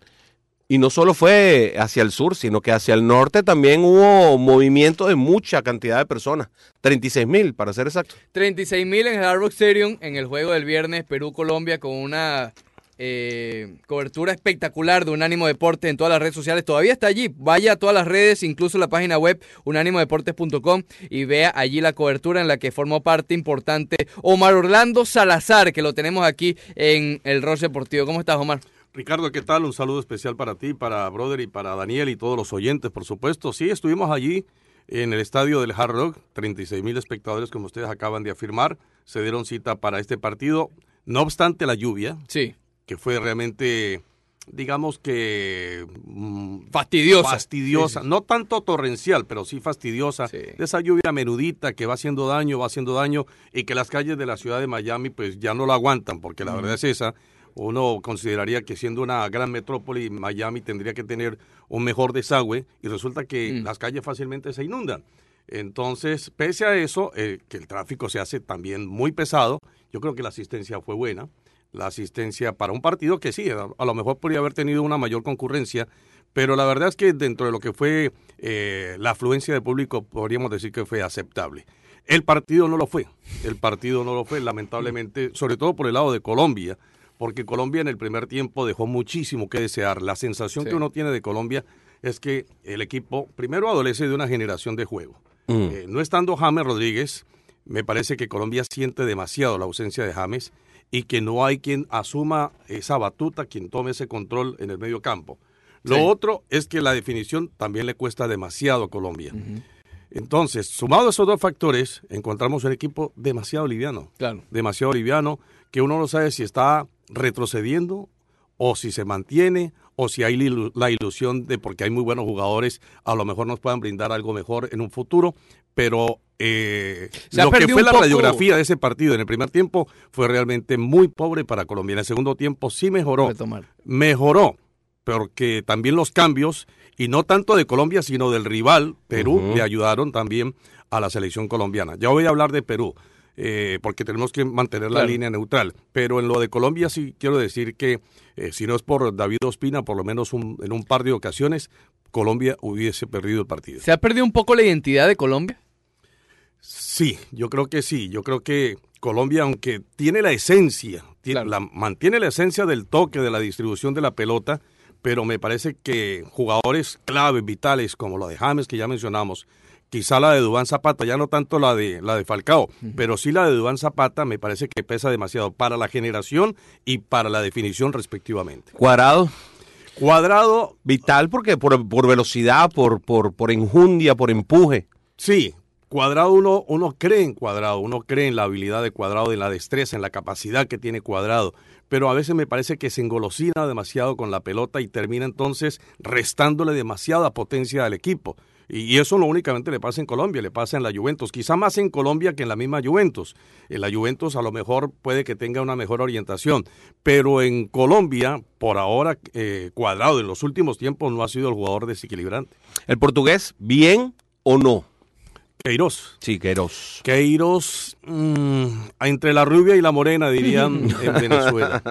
y no solo fue hacia el sur, sino que hacia el norte también hubo movimiento de mucha cantidad de personas. 36 mil, para ser exacto. 36 mil en el Hard Rock Stadium en el juego del viernes Perú-Colombia con una eh, cobertura espectacular de Unánimo Deporte en todas las redes sociales. Todavía está allí. Vaya a todas las redes, incluso la página web unánimodeportes.com y vea allí la cobertura en la que formó parte importante Omar Orlando Salazar, que lo tenemos aquí en el Roche Deportivo. ¿Cómo estás, Omar? Ricardo, ¿qué tal? Un saludo especial para ti, para Brother y para Daniel y todos los oyentes, por supuesto. Sí, estuvimos allí en el estadio del Hard Rock, 36 mil espectadores, como ustedes acaban de afirmar, se dieron cita para este partido. No obstante la lluvia, sí. que fue realmente, digamos que... Mm, fastidiosa. Fastidiosa, no tanto torrencial, pero sí fastidiosa. De esa lluvia menudita que va haciendo daño, va haciendo daño, y que las calles de la ciudad de Miami pues ya no lo aguantan, porque la verdad es esa uno consideraría que siendo una gran metrópoli, Miami tendría que tener un mejor desagüe y resulta que mm. las calles fácilmente se inundan. Entonces, pese a eso, eh, que el tráfico se hace también muy pesado, yo creo que la asistencia fue buena. La asistencia para un partido que sí, a, lo mejor podría haber tenido una mayor concurrencia, pero la verdad es que dentro de lo que fue eh, la afluencia de público, podríamos decir que fue aceptable. El partido no lo fue, el partido no lo fue, lamentablemente, sobre todo por el lado de Colombia, porque Colombia en el primer tiempo dejó muchísimo que desear. La sensación que uno tiene de Colombia es que el equipo primero adolece de una generación de juego. Mm. Eh, no estando James Rodríguez, me parece que Colombia siente demasiado la ausencia de James y que no hay quien asuma esa batuta, quien tome ese control en el medio campo. Lo otro es que la definición también le cuesta demasiado a Colombia. Entonces, sumado a esos dos factores, encontramos un equipo demasiado liviano. Claro. Demasiado liviano, que uno no sabe si está retrocediendo o si se mantiene o si hay la ilusión de porque hay muy buenos jugadores, a lo mejor nos puedan brindar algo mejor en un futuro, pero eh, lo que fue la radiografía de ese partido en el primer tiempo fue realmente muy pobre para Colombia. En el segundo tiempo sí mejoró. Mejoró, porque también los cambios, y no tanto de Colombia, sino del rival, Perú, le ayudaron también a la selección colombiana. Ya voy a hablar de Perú. Eh, porque tenemos que mantener la línea neutral. Pero en lo de Colombia sí quiero decir que, eh, si no es por David Ospina, por lo menos en un par de ocasiones, Colombia hubiese perdido el partido. ¿Se ha perdido un poco la identidad de Colombia? Sí, yo creo que sí. Yo creo que Colombia, aunque tiene la esencia, mantiene la esencia del toque, de la distribución de la pelota, pero me parece que jugadores claves, vitales, como la de James, que ya mencionamos, quizá la de Dubán Zapata, ya no tanto la de la de Falcao, pero sí la de Dubán Zapata me parece que pesa demasiado para la generación y para la definición respectivamente. Cuadrado. Cuadrado. Vital porque por, por velocidad, por, por, por enjundia, por empuje. Sí, Cuadrado uno, uno cree en Cuadrado, uno cree en la habilidad de Cuadrado, en la destreza, en la capacidad que tiene Cuadrado, pero a veces me parece que se engolosina demasiado con la pelota y termina entonces restándole demasiada potencia al equipo. Y eso no únicamente le pasa en Colombia, le pasa en la Juventus, quizá más en Colombia que en la misma Juventus. En la Juventus a lo mejor puede que tenga una mejor orientación, pero en Colombia, por ahora, eh, Cuadrado en los últimos tiempos no ha sido el jugador desequilibrante. ¿El portugués bien o no? Queiroz. Sí, Queiroz. Queiroz, mm, entre la rubia y la morena, dirían [laughs] en Venezuela.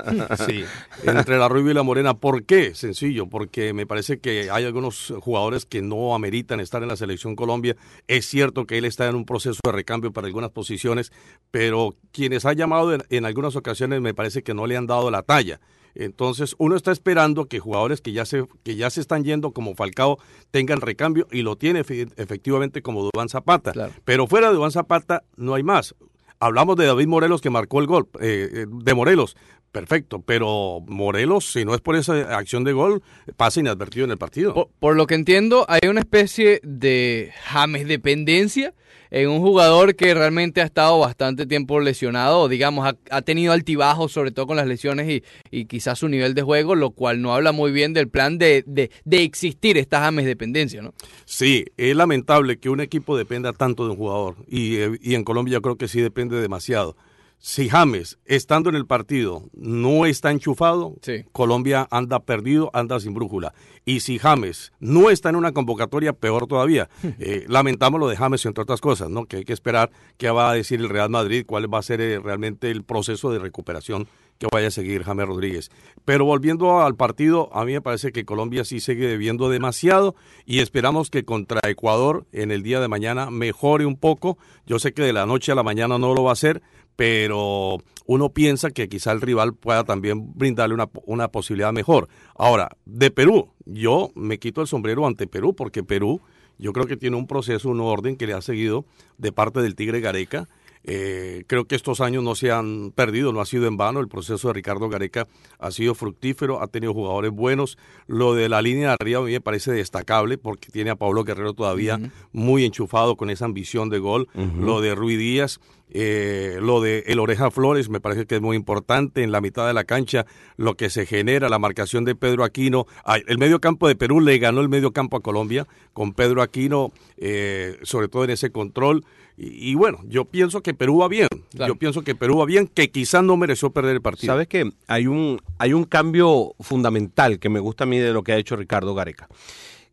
Sí, entre la rubia y la morena. ¿Por qué? Sencillo, porque me parece que hay algunos jugadores que no ameritan estar en la selección Colombia. Es cierto que él está en un proceso de recambio para algunas posiciones, pero quienes ha llamado en algunas ocasiones me parece que no le han dado la talla. Entonces, uno está esperando que jugadores que ya se, que ya se están yendo como Falcao tengan recambio y lo tiene efectivamente como Dubán Zapata. Pero fuera de Dubán Zapata no hay más. Hablamos de David Morelos que marcó el gol, eh, eh, de Morelos. Perfecto, pero Morelos, si no es por esa acción de gol, pasa inadvertido en el partido. Por, lo que entiendo, hay una especie de James dependencia en un jugador que realmente ha estado bastante tiempo lesionado, digamos, ha, tenido altibajos, sobre todo con las lesiones y, y, quizás su nivel de juego, lo cual no habla muy bien del plan de, de, de existir esta James dependencia, ¿no? Sí, es lamentable que un equipo dependa tanto de un jugador y, y en Colombia yo creo que sí depende demasiado si James, estando en el partido, no está enchufado, Colombia anda perdido, anda sin brújula. Y si James no está en una convocatoria, peor todavía. [laughs] Eh, lamentamos lo de James, entre otras cosas, ¿no? Que hay que esperar qué va a decir el Real Madrid, cuál va a ser eh, realmente el proceso de recuperación que vaya a seguir James Rodríguez. Pero volviendo al partido, a mí me parece que Colombia sí sigue debiendo demasiado y esperamos que contra Ecuador en el día de mañana mejore un poco. Yo sé que de la noche a la mañana no lo va a hacer, pero uno piensa que quizá el rival pueda también brindarle una, una, posibilidad mejor. Ahora, de Perú, yo me quito el sombrero ante Perú, porque Perú yo creo que tiene un proceso, un orden que le ha seguido de parte del Tigre Gareca eh, creo que estos años no se han perdido, no ha sido en vano. El proceso de Ricardo Gareca ha sido fructífero, ha tenido jugadores buenos. Lo de la línea de arriba a mí me parece destacable porque tiene a Pablo Guerrero todavía muy enchufado con esa ambición de gol. Lo de Rui Díaz, eh, lo de El Oreja Flores me parece que es muy importante. En la mitad de la cancha, lo que se genera, la marcación de Pedro Aquino. el medio campo de Perú le ganó el medio campo a Colombia con Pedro Aquino, eh, sobre todo en ese control. Y, bueno, yo pienso que Perú va bien. Yo pienso que Perú va bien, que quizás no mereció perder el partido. Sabes que hay un, hay un cambio fundamental que me gusta a mí de lo que ha hecho Ricardo Gareca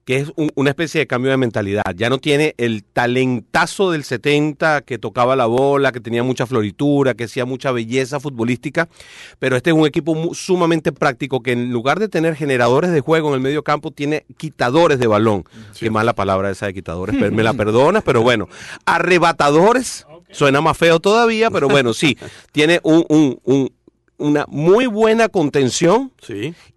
que es una especie de cambio de mentalidad. Ya no tiene el talentazo del 70 que tocaba la bola, que tenía mucha floritura, que hacía mucha belleza futbolística, pero este es un equipo sumamente práctico que en lugar de tener generadores de juego en el medio campo, tiene quitadores de balón. Qué mala palabra esa de quitadores, me la [laughs] perdonas, pero bueno, arrebatadores, suena más feo todavía, pero bueno, sí, tiene un, una muy buena contención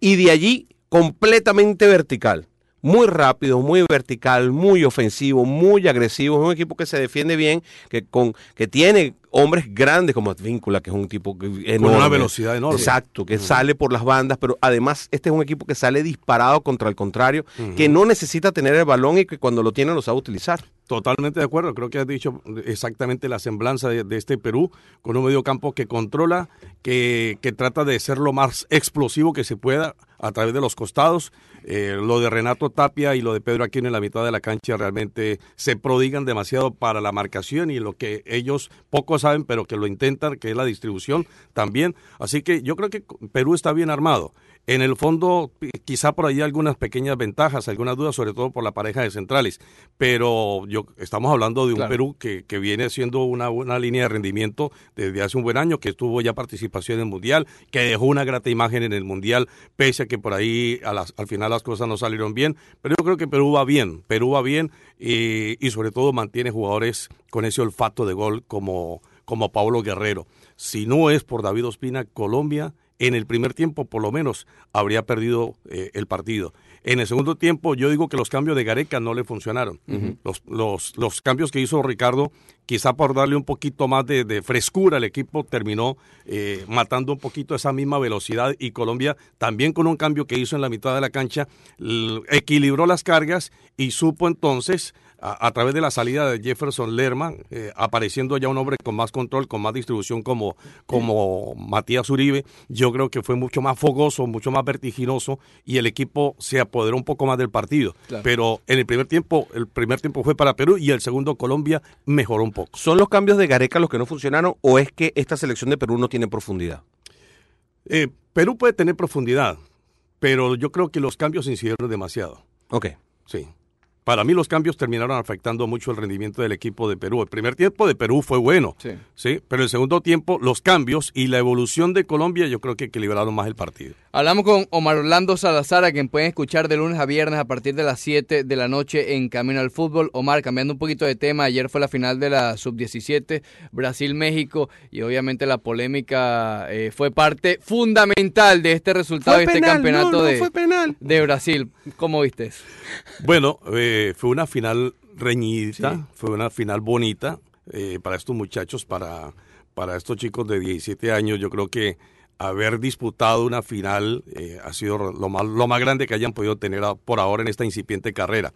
y de allí completamente vertical muy rápido, muy vertical, muy ofensivo, muy agresivo. Es un equipo que se defiende bien, que con que tiene hombres grandes como Advíncula, que es un tipo enorme. Con una velocidad enorme. Exacto, que sale por las bandas, pero además este es un equipo que sale disparado contra el contrario, que no necesita tener el balón y que cuando lo tiene lo sabe utilizar. Totalmente de acuerdo, creo que has dicho exactamente la semblanza de, este Perú, con un medio campo que controla, que, que, trata de ser lo más explosivo que se pueda a través de los costados. Eh, lo de Renato Tapia y lo de Pedro Aquino en la mitad de la cancha realmente se prodigan demasiado para la marcación y lo que ellos poco saben, pero que lo intentan, que es la distribución también. Así que yo creo que Perú está bien armado. En el fondo, quizá por ahí algunas pequeñas ventajas, algunas dudas, sobre todo por la pareja de centrales. Pero yo estamos hablando de un Perú que, que, viene siendo una buena línea de rendimiento desde hace un buen año, que tuvo ya participación en el Mundial, que dejó una grata imagen en el Mundial, pese a que por ahí al final las cosas no salieron bien. Pero yo creo que Perú va bien, Perú va bien y, y sobre todo mantiene jugadores con ese olfato de gol como, como Pablo Guerrero. Si no es por David Ospina, Colombia en el primer tiempo por lo menos habría perdido eh, el partido. En el segundo tiempo yo digo que los cambios de Gareca no le funcionaron. los, los, los, cambios que hizo Ricardo, quizá por darle un poquito más de, frescura al equipo, terminó eh, matando un poquito esa misma velocidad y Colombia también con un cambio que hizo en la mitad de la cancha, equilibró las cargas y supo entonces a, través de la salida de Jefferson Lerman, eh, apareciendo ya un hombre con más control, con más distribución como, como Matías Uribe, yo creo que fue mucho más fogoso, mucho más vertiginoso y el equipo se apoderó un poco más del partido. Pero en el primer tiempo, el primer tiempo fue para Perú y el segundo Colombia mejoró un poco. ¿Son los cambios de Gareca los que no funcionaron o es que esta selección de Perú no tiene profundidad? Eh, Perú puede tener profundidad, pero yo creo que los cambios incidieron demasiado. Ok. Sí para mí los cambios terminaron afectando mucho el rendimiento del equipo de Perú. El primer tiempo de Perú fue bueno, sí. sí, pero el segundo tiempo los cambios y la evolución de Colombia yo creo que equilibraron más el partido. Hablamos con Omar Orlando Salazar, a quien pueden escuchar de lunes a viernes a partir de las 7 de la noche en Camino al Fútbol. Omar, cambiando un poquito de tema, ayer fue la final de la Sub-17, Brasil-México, y obviamente la polémica eh, fue parte fundamental de este resultado de este campeonato de, de Brasil. ¿Cómo viste Bueno, eh, fue una final reñida, fue una final bonita eh, para estos muchachos, para, para estos chicos de 17 años. Yo creo que haber disputado una final eh, ha sido lo más, lo más grande que hayan podido tener por ahora en esta incipiente carrera.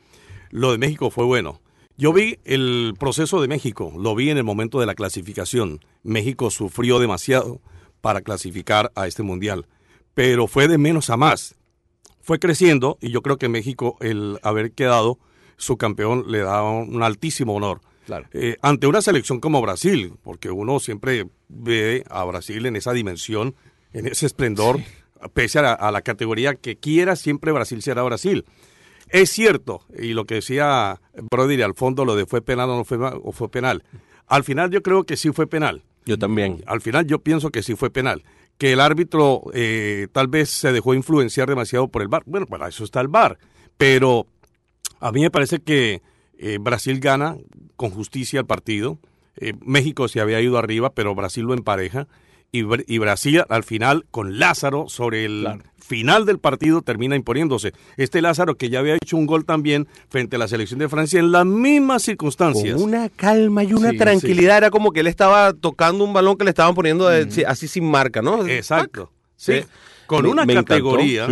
Lo de México fue bueno. Yo vi el proceso de México, lo vi en el momento de la clasificación. México sufrió demasiado para clasificar a este mundial, pero fue de menos a más. Fue creciendo y yo creo que México, el haber quedado su campeón le da un altísimo honor. Eh, ante una selección como Brasil, porque uno siempre ve a Brasil en esa dimensión, en ese esplendor, pese a la, categoría que quiera, siempre Brasil será Brasil. Es cierto, y lo que decía Brody al fondo, lo de fue penal o no fue, o fue penal. Al final yo creo que sí fue penal. Yo también. Al final yo pienso que sí fue penal. Que el árbitro eh, tal vez se dejó influenciar demasiado por el VAR. Bueno, para eso está el VAR. Pero a mí me parece que eh, Brasil gana con justicia el partido. Eh, México se había ido arriba, pero Brasil lo empareja. Y, y Brasil al final, con Lázaro, sobre el final del partido, termina imponiéndose. Este Lázaro que ya había hecho un gol también frente a la selección de Francia en las mismas circunstancias. Con una calma y una tranquilidad. Era como que él estaba tocando un balón que le estaban poniendo así sin marca, ¿no? Exacto. Sí con una categoría,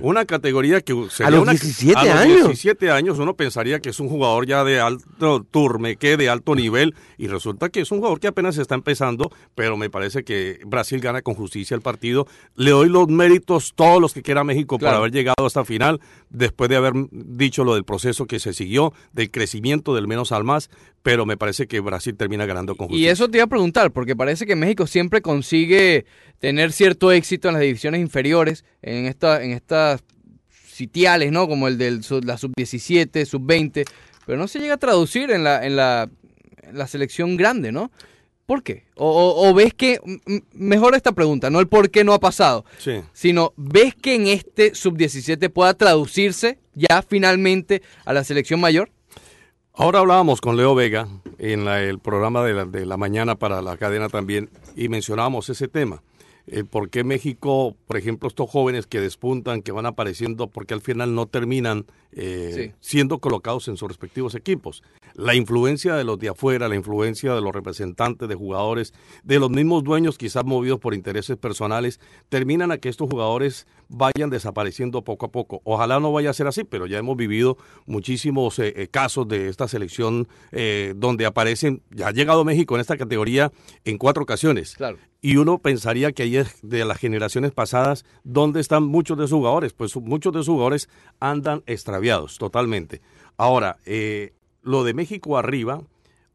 una categoría que a los 17 años. 17 años uno pensaría que es un jugador ya de alto turmeque, de alto nivel, y resulta que es un jugador que apenas está empezando, pero me parece que Brasil gana con justicia el partido. Le doy los méritos todos los que quiera México por haber llegado hasta final, después de haber dicho lo del proceso que se siguió, del crecimiento del menos al más, pero me parece que Brasil termina ganando con justicia. Y eso te iba a preguntar, porque parece que México siempre consigue tener cierto éxito en las divisiones inferiores, en, esta, en estas sitiales, ¿no? Como el de la sub-17, sub-20, pero no se llega a traducir en la, en la, la selección grande, ¿no? ¿Por qué? O, ves que, mejor esta pregunta, no el por qué no ha pasado, sino ves que en este sub-17 pueda traducirse ya finalmente a la selección mayor? Ahora hablábamos con Leo Vega en el programa de la, mañana para la cadena también y mencionábamos ese tema. Eh, ¿Por qué México, por ejemplo, estos jóvenes que despuntan, que van apareciendo, porque al final no terminan eh, siendo colocados en sus respectivos equipos? La influencia de los de afuera, la influencia de los representantes de jugadores, de los mismos dueños quizás movidos por intereses personales, terminan a que estos jugadores vayan desapareciendo poco a poco. Ojalá no vaya a ser así, pero ya hemos vivido muchísimos eh, eh, casos de esta selección eh, donde aparecen, ya ha llegado México en esta categoría en cuatro ocasiones. Claro. Y uno pensaría que ahí es de las generaciones pasadas, ¿dónde están muchos de sus jugadores? Pues muchos de sus jugadores andan extraviados totalmente. Ahora, lo de México arriba,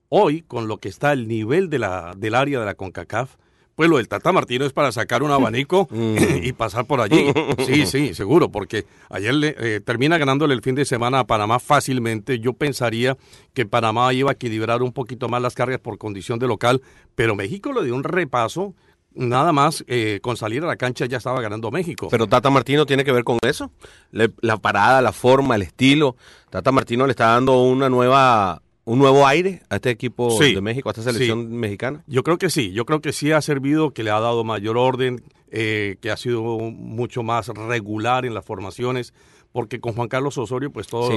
hoy con lo que está el nivel de la, del área de la CONCACAF, pues lo del Tata Martino es para sacar un abanico [laughs] mm. [laughs] y pasar por allí. Sí, sí, seguro, porque ayer le, eh, termina ganándole el fin de semana a Panamá fácilmente. Yo pensaría que Panamá iba a equilibrar un poquito más las cargas por condición de local, pero México le dio un repaso. Nada más eh, con salir a la cancha ya estaba ganando México. Pero Tata Martino tiene que ver con eso. la parada, la forma, el estilo. Tata Martino le está dando una nueva un nuevo aire a este equipo de México, a esta selección mexicana? Yo creo que sí, yo creo que sí ha servido, que le ha dado mayor orden, eh, que ha sido mucho más regular en las formaciones porque con Juan Carlos Osorio, pues todos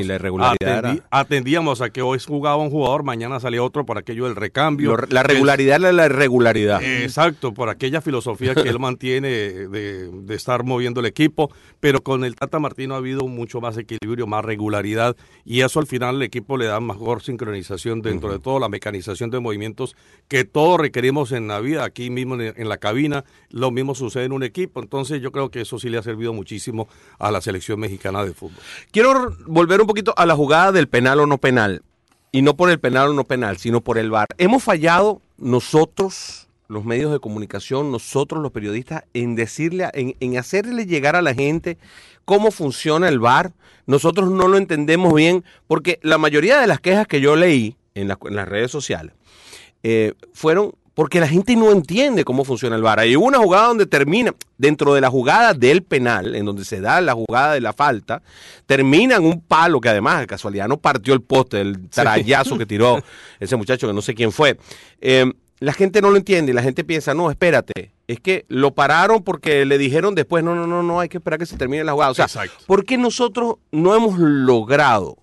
atendíamos a que hoy jugaba un jugador, mañana salía otro por aquello del recambio. la regularidad es la irregularidad. exacto, por aquella filosofía que él [laughs] mantiene de, de, estar moviendo el equipo, pero con el Tata Martino ha habido mucho más equilibrio, más regularidad, y eso al final el equipo le da mejor sincronización dentro de todo, la mecanización de movimientos que todos requerimos en la vida, aquí mismo en la cabina, lo mismo sucede en un equipo, entonces yo creo que eso sí le ha servido muchísimo a la selección mexicana de fútbol. Quiero volver un poquito a la jugada del penal o no penal. Y no por el penal o no penal, sino por el VAR. Hemos fallado nosotros, los medios de comunicación, nosotros los periodistas, en decirle, en, hacerle llegar a la gente cómo funciona el VAR. Nosotros no lo entendemos bien, porque la mayoría de las quejas que yo leí en, las redes sociales eh, fueron porque la gente no entiende cómo funciona el VAR. Hay una jugada donde termina, dentro de la jugada del penal, en donde se da la jugada de la falta, termina en un palo que además, de casualidad, no partió el poste, el trayazo que tiró [laughs] ese muchacho que no sé quién fue. Em, la gente no lo entiende y la gente piensa, no, espérate, es que lo pararon porque le dijeron después, no, no, no, no, hay que esperar que se termine la jugada. O sea, ¿por qué nosotros no hemos logrado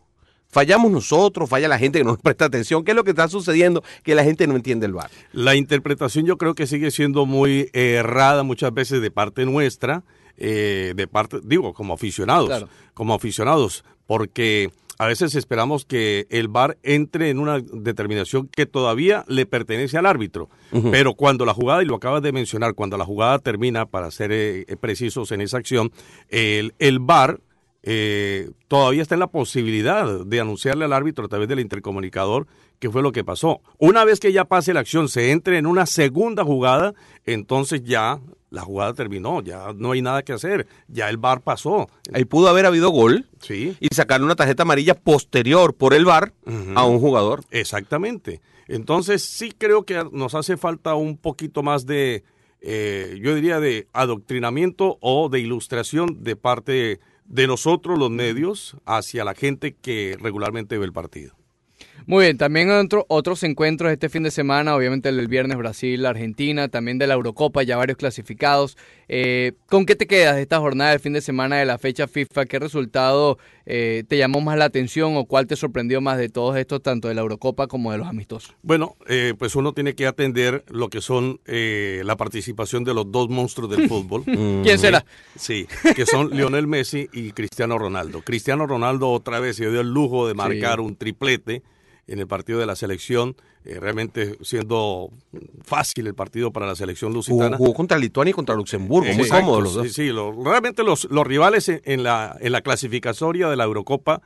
Fallamos nosotros, falla la gente que no nos [laughs] presta atención. ¿Qué es lo que está sucediendo? Que la gente no entiende el bar. La interpretación yo creo que sigue siendo muy errada muchas veces de parte nuestra, eh, de parte, digo, como aficionados, como aficionados, porque a veces esperamos que el VAR entre en una determinación que todavía le pertenece al árbitro. Pero cuando la jugada, y lo acabas de mencionar, cuando la jugada termina, para ser eh, precisos en esa acción, el, el VAR eh, todavía está en la posibilidad de anunciarle al árbitro a través del intercomunicador qué fue lo que pasó. Una vez que ya pase la acción, se entre en una segunda jugada, entonces ya la jugada terminó, ya no hay nada que hacer, ya el VAR pasó. Ahí pudo haber habido gol sí. y sacarle una tarjeta amarilla posterior por el VAR a un jugador. Exactamente. Entonces sí creo que nos hace falta un poquito más de, eh, yo diría, de adoctrinamiento o de ilustración de parte de nosotros los medios hacia la gente que regularmente ve el partido. Muy bien, también otro, otros encuentros este fin de semana, obviamente el del viernes Brasil, Argentina, también de la Eurocopa, ya varios clasificados. Eh, ¿Con qué te quedas de esta jornada del fin de semana de la fecha FIFA? ¿Qué resultado eh, te llamó más la atención o cuál te sorprendió más de todos estos, tanto de la Eurocopa como de los amistosos? Bueno, eh, pues uno tiene que atender lo que son la participación de los dos monstruos del [laughs] fútbol. ¿Quién será? Sí, que son Lionel Messi y Cristiano Ronaldo. Cristiano Ronaldo otra vez se dio el lujo de marcar un triplete en el partido de la selección, eh, realmente siendo fácil el partido para la selección lusitana. Jugó, contra Lituania y contra Luxemburgo, muy cómodo los dos. Sí, sí realmente los, los rivales en, la, en la clasificatoria de la Eurocopa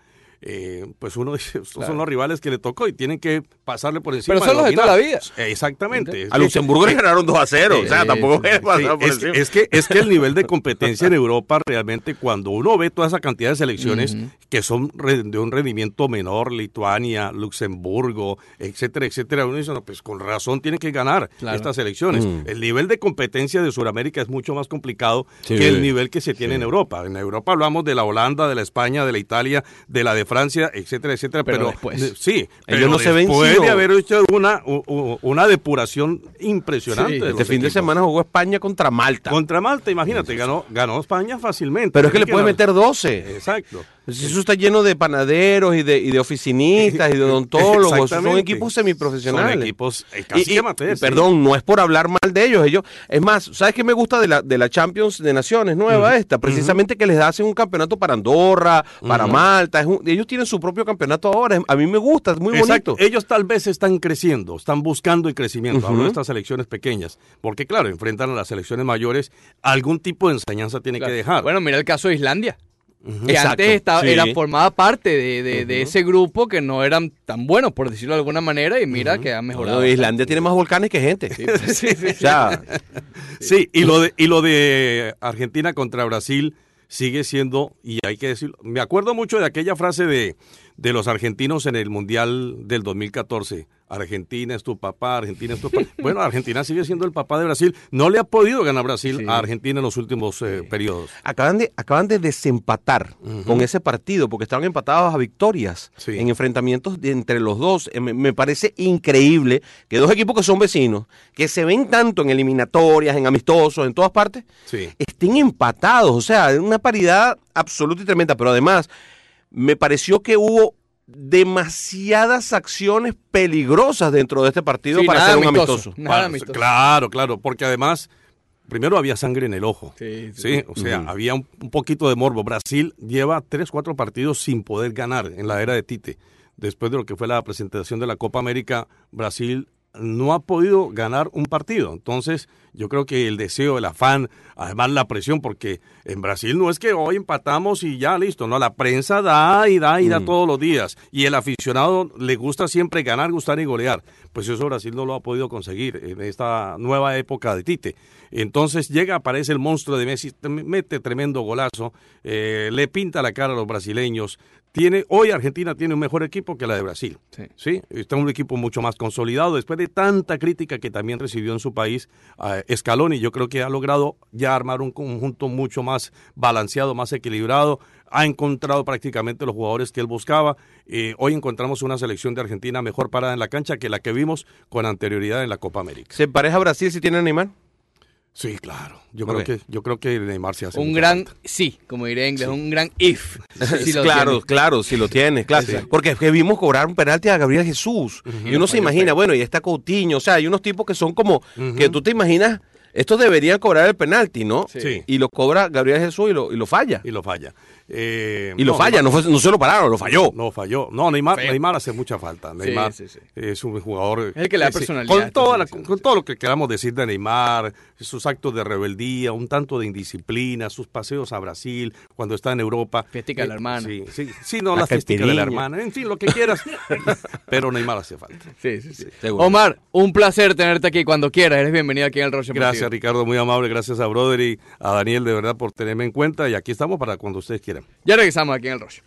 eh, pues uno dice, estos son los rivales que le tocó y tienen que pasarle por encima. Pero son los de toda la vida. Exactamente. A Luxemburgo le [laughs] ganaron 2 a 0, o sea, tampoco es, que, es que el nivel de [laughs] competencia en Europa realmente cuando uno ve toda esa cantidad de selecciones que son de un rendimiento menor, Lituania, Luxemburgo, etcétera, etcétera, uno dice, no, pues con razón tienen que ganar estas selecciones. Mm. El nivel de competencia de Sudamérica es mucho más complicado que el nivel que se tiene en Europa. En Europa hablamos de la Holanda, de la España, de la Italia, de la de Francia Francia, etcétera, etcétera. Pero, después. sí, ellos no se ven. Puede haber hecho una, una depuración impresionante. este fin de semana jugó España contra Malta. Contra Malta, imagínate, ganó, ganó España fácilmente. Pero es que le puede meter 12. Exacto. Pues eso está lleno de panaderos y de, y de oficinistas y de [laughs] odontólogos. Son equipos semiprofesionales. Son equipos eh, casi y, Perdón, no es por hablar mal de ellos. ellos Es más, ¿sabes qué me gusta de la, de la Champions de Naciones nueva esta? Precisamente que les hacen un campeonato para Andorra, para Malta. ellos tienen su propio campeonato ahora. A mí me gusta, es muy bonito. Ellos tal vez están creciendo, están buscando el crecimiento. Hablo de estas selecciones pequeñas. Porque, claro, enfrentan a las selecciones mayores. Algún tipo de enseñanza tiene que dejar. Bueno, mira el caso de Islandia que antes estaba, era formada parte de, ese grupo que no eran tan buenos, por decirlo de alguna manera, y mira que ha mejorado. Islandia tiene más volcanes que gente. [laughs] Sí, sí, y, lo de, y lo de Argentina contra Brasil sigue siendo, y hay que decirlo, me acuerdo mucho de aquella frase de, de los argentinos en el Mundial del 2014. Argentina es tu papá, Argentina es tu papá. [laughs] Bueno, Argentina sigue siendo el papá de Brasil. No le ha podido ganar Brasil a Argentina en los últimos eh, periodos. Acaban de, acaban de desempatar con ese partido porque estaban empatados a victorias en enfrentamientos entre los dos. Eh, me, parece increíble que dos equipos que son vecinos, que se ven tanto en eliminatorias, en amistosos, en todas partes, estén empatados. O sea, una paridad absoluta y tremenda. Pero además, me pareció que hubo demasiadas acciones peligrosas dentro de este partido para ser un amistoso. Claro, claro, porque además primero había sangre en el ojo. Sí, sí. o sea, había un, poquito de morbo. Brasil lleva tres, cuatro partidos sin poder ganar en la era de Tite. Después de lo que fue la presentación de la Copa América, Brasil no ha podido ganar un partido. Entonces, yo creo que el deseo, el afán, además la presión, porque en Brasil no es que hoy empatamos y ya listo, no, la prensa da y da y da mm. todos los días. Y el aficionado le gusta siempre ganar, gustar y golear. Pues eso Brasil no lo ha podido conseguir en esta nueva época de Tite. Entonces llega, aparece el monstruo de Messi, mete tremendo golazo, eh, le pinta la cara a los brasileños, tiene, hoy Argentina tiene un mejor equipo que la de Brasil. Sí. Está un equipo mucho más consolidado después de tanta crítica que también recibió en su país eh, Scaloni. Yo creo que ha logrado ya armar un conjunto mucho más balanceado, más equilibrado. Ha encontrado prácticamente los jugadores que él buscaba. Eh, hoy encontramos una selección de Argentina mejor parada en la cancha que la que vimos con anterioridad en la Copa América. ¿Se pareja a Brasil si tiene Neymar? Sí, claro. Yo creo que yo creo que Neymar se hace un gran sí, como diré en inglés, un gran if. [laughs] claro, claro, si lo tiene, claro. Porque es que vimos cobrar un penalti a Gabriel Jesús y uno se imagina, bueno, y está Coutinho, o sea, hay unos tipos que son como que tú te imaginas estos deberían cobrar el penalti, ¿no? Sí. Y lo cobra Gabriel Jesús y lo, y lo falla. Y lo falla. Eh, y lo falla, no, fue, no se lo pararon, lo falló. No, falló. No, Neymar, Neymar hace mucha falta. Neymar es un jugador. Es el que le da personalidad. Con, con, todo lo que queramos decir de Neymar, sus actos de rebeldía, un tanto de indisciplina, sus paseos a Brasil, cuando está en Europa. Fiestica de la eh, hermana. Sí, sí, sí no, la, fiestica de la hermana. En fin, lo que quieras. [laughs] Pero Neymar hace falta. Sí, sí, sí. Omar, un placer tenerte aquí cuando quieras. Eres bienvenido aquí en el Roche. Gracias, Ricardo, muy amable. Gracias a y a Daniel, de verdad, por tenerme en cuenta. Y aquí estamos para cuando ustedes quieran. Ya regresamos aquí en el Roche.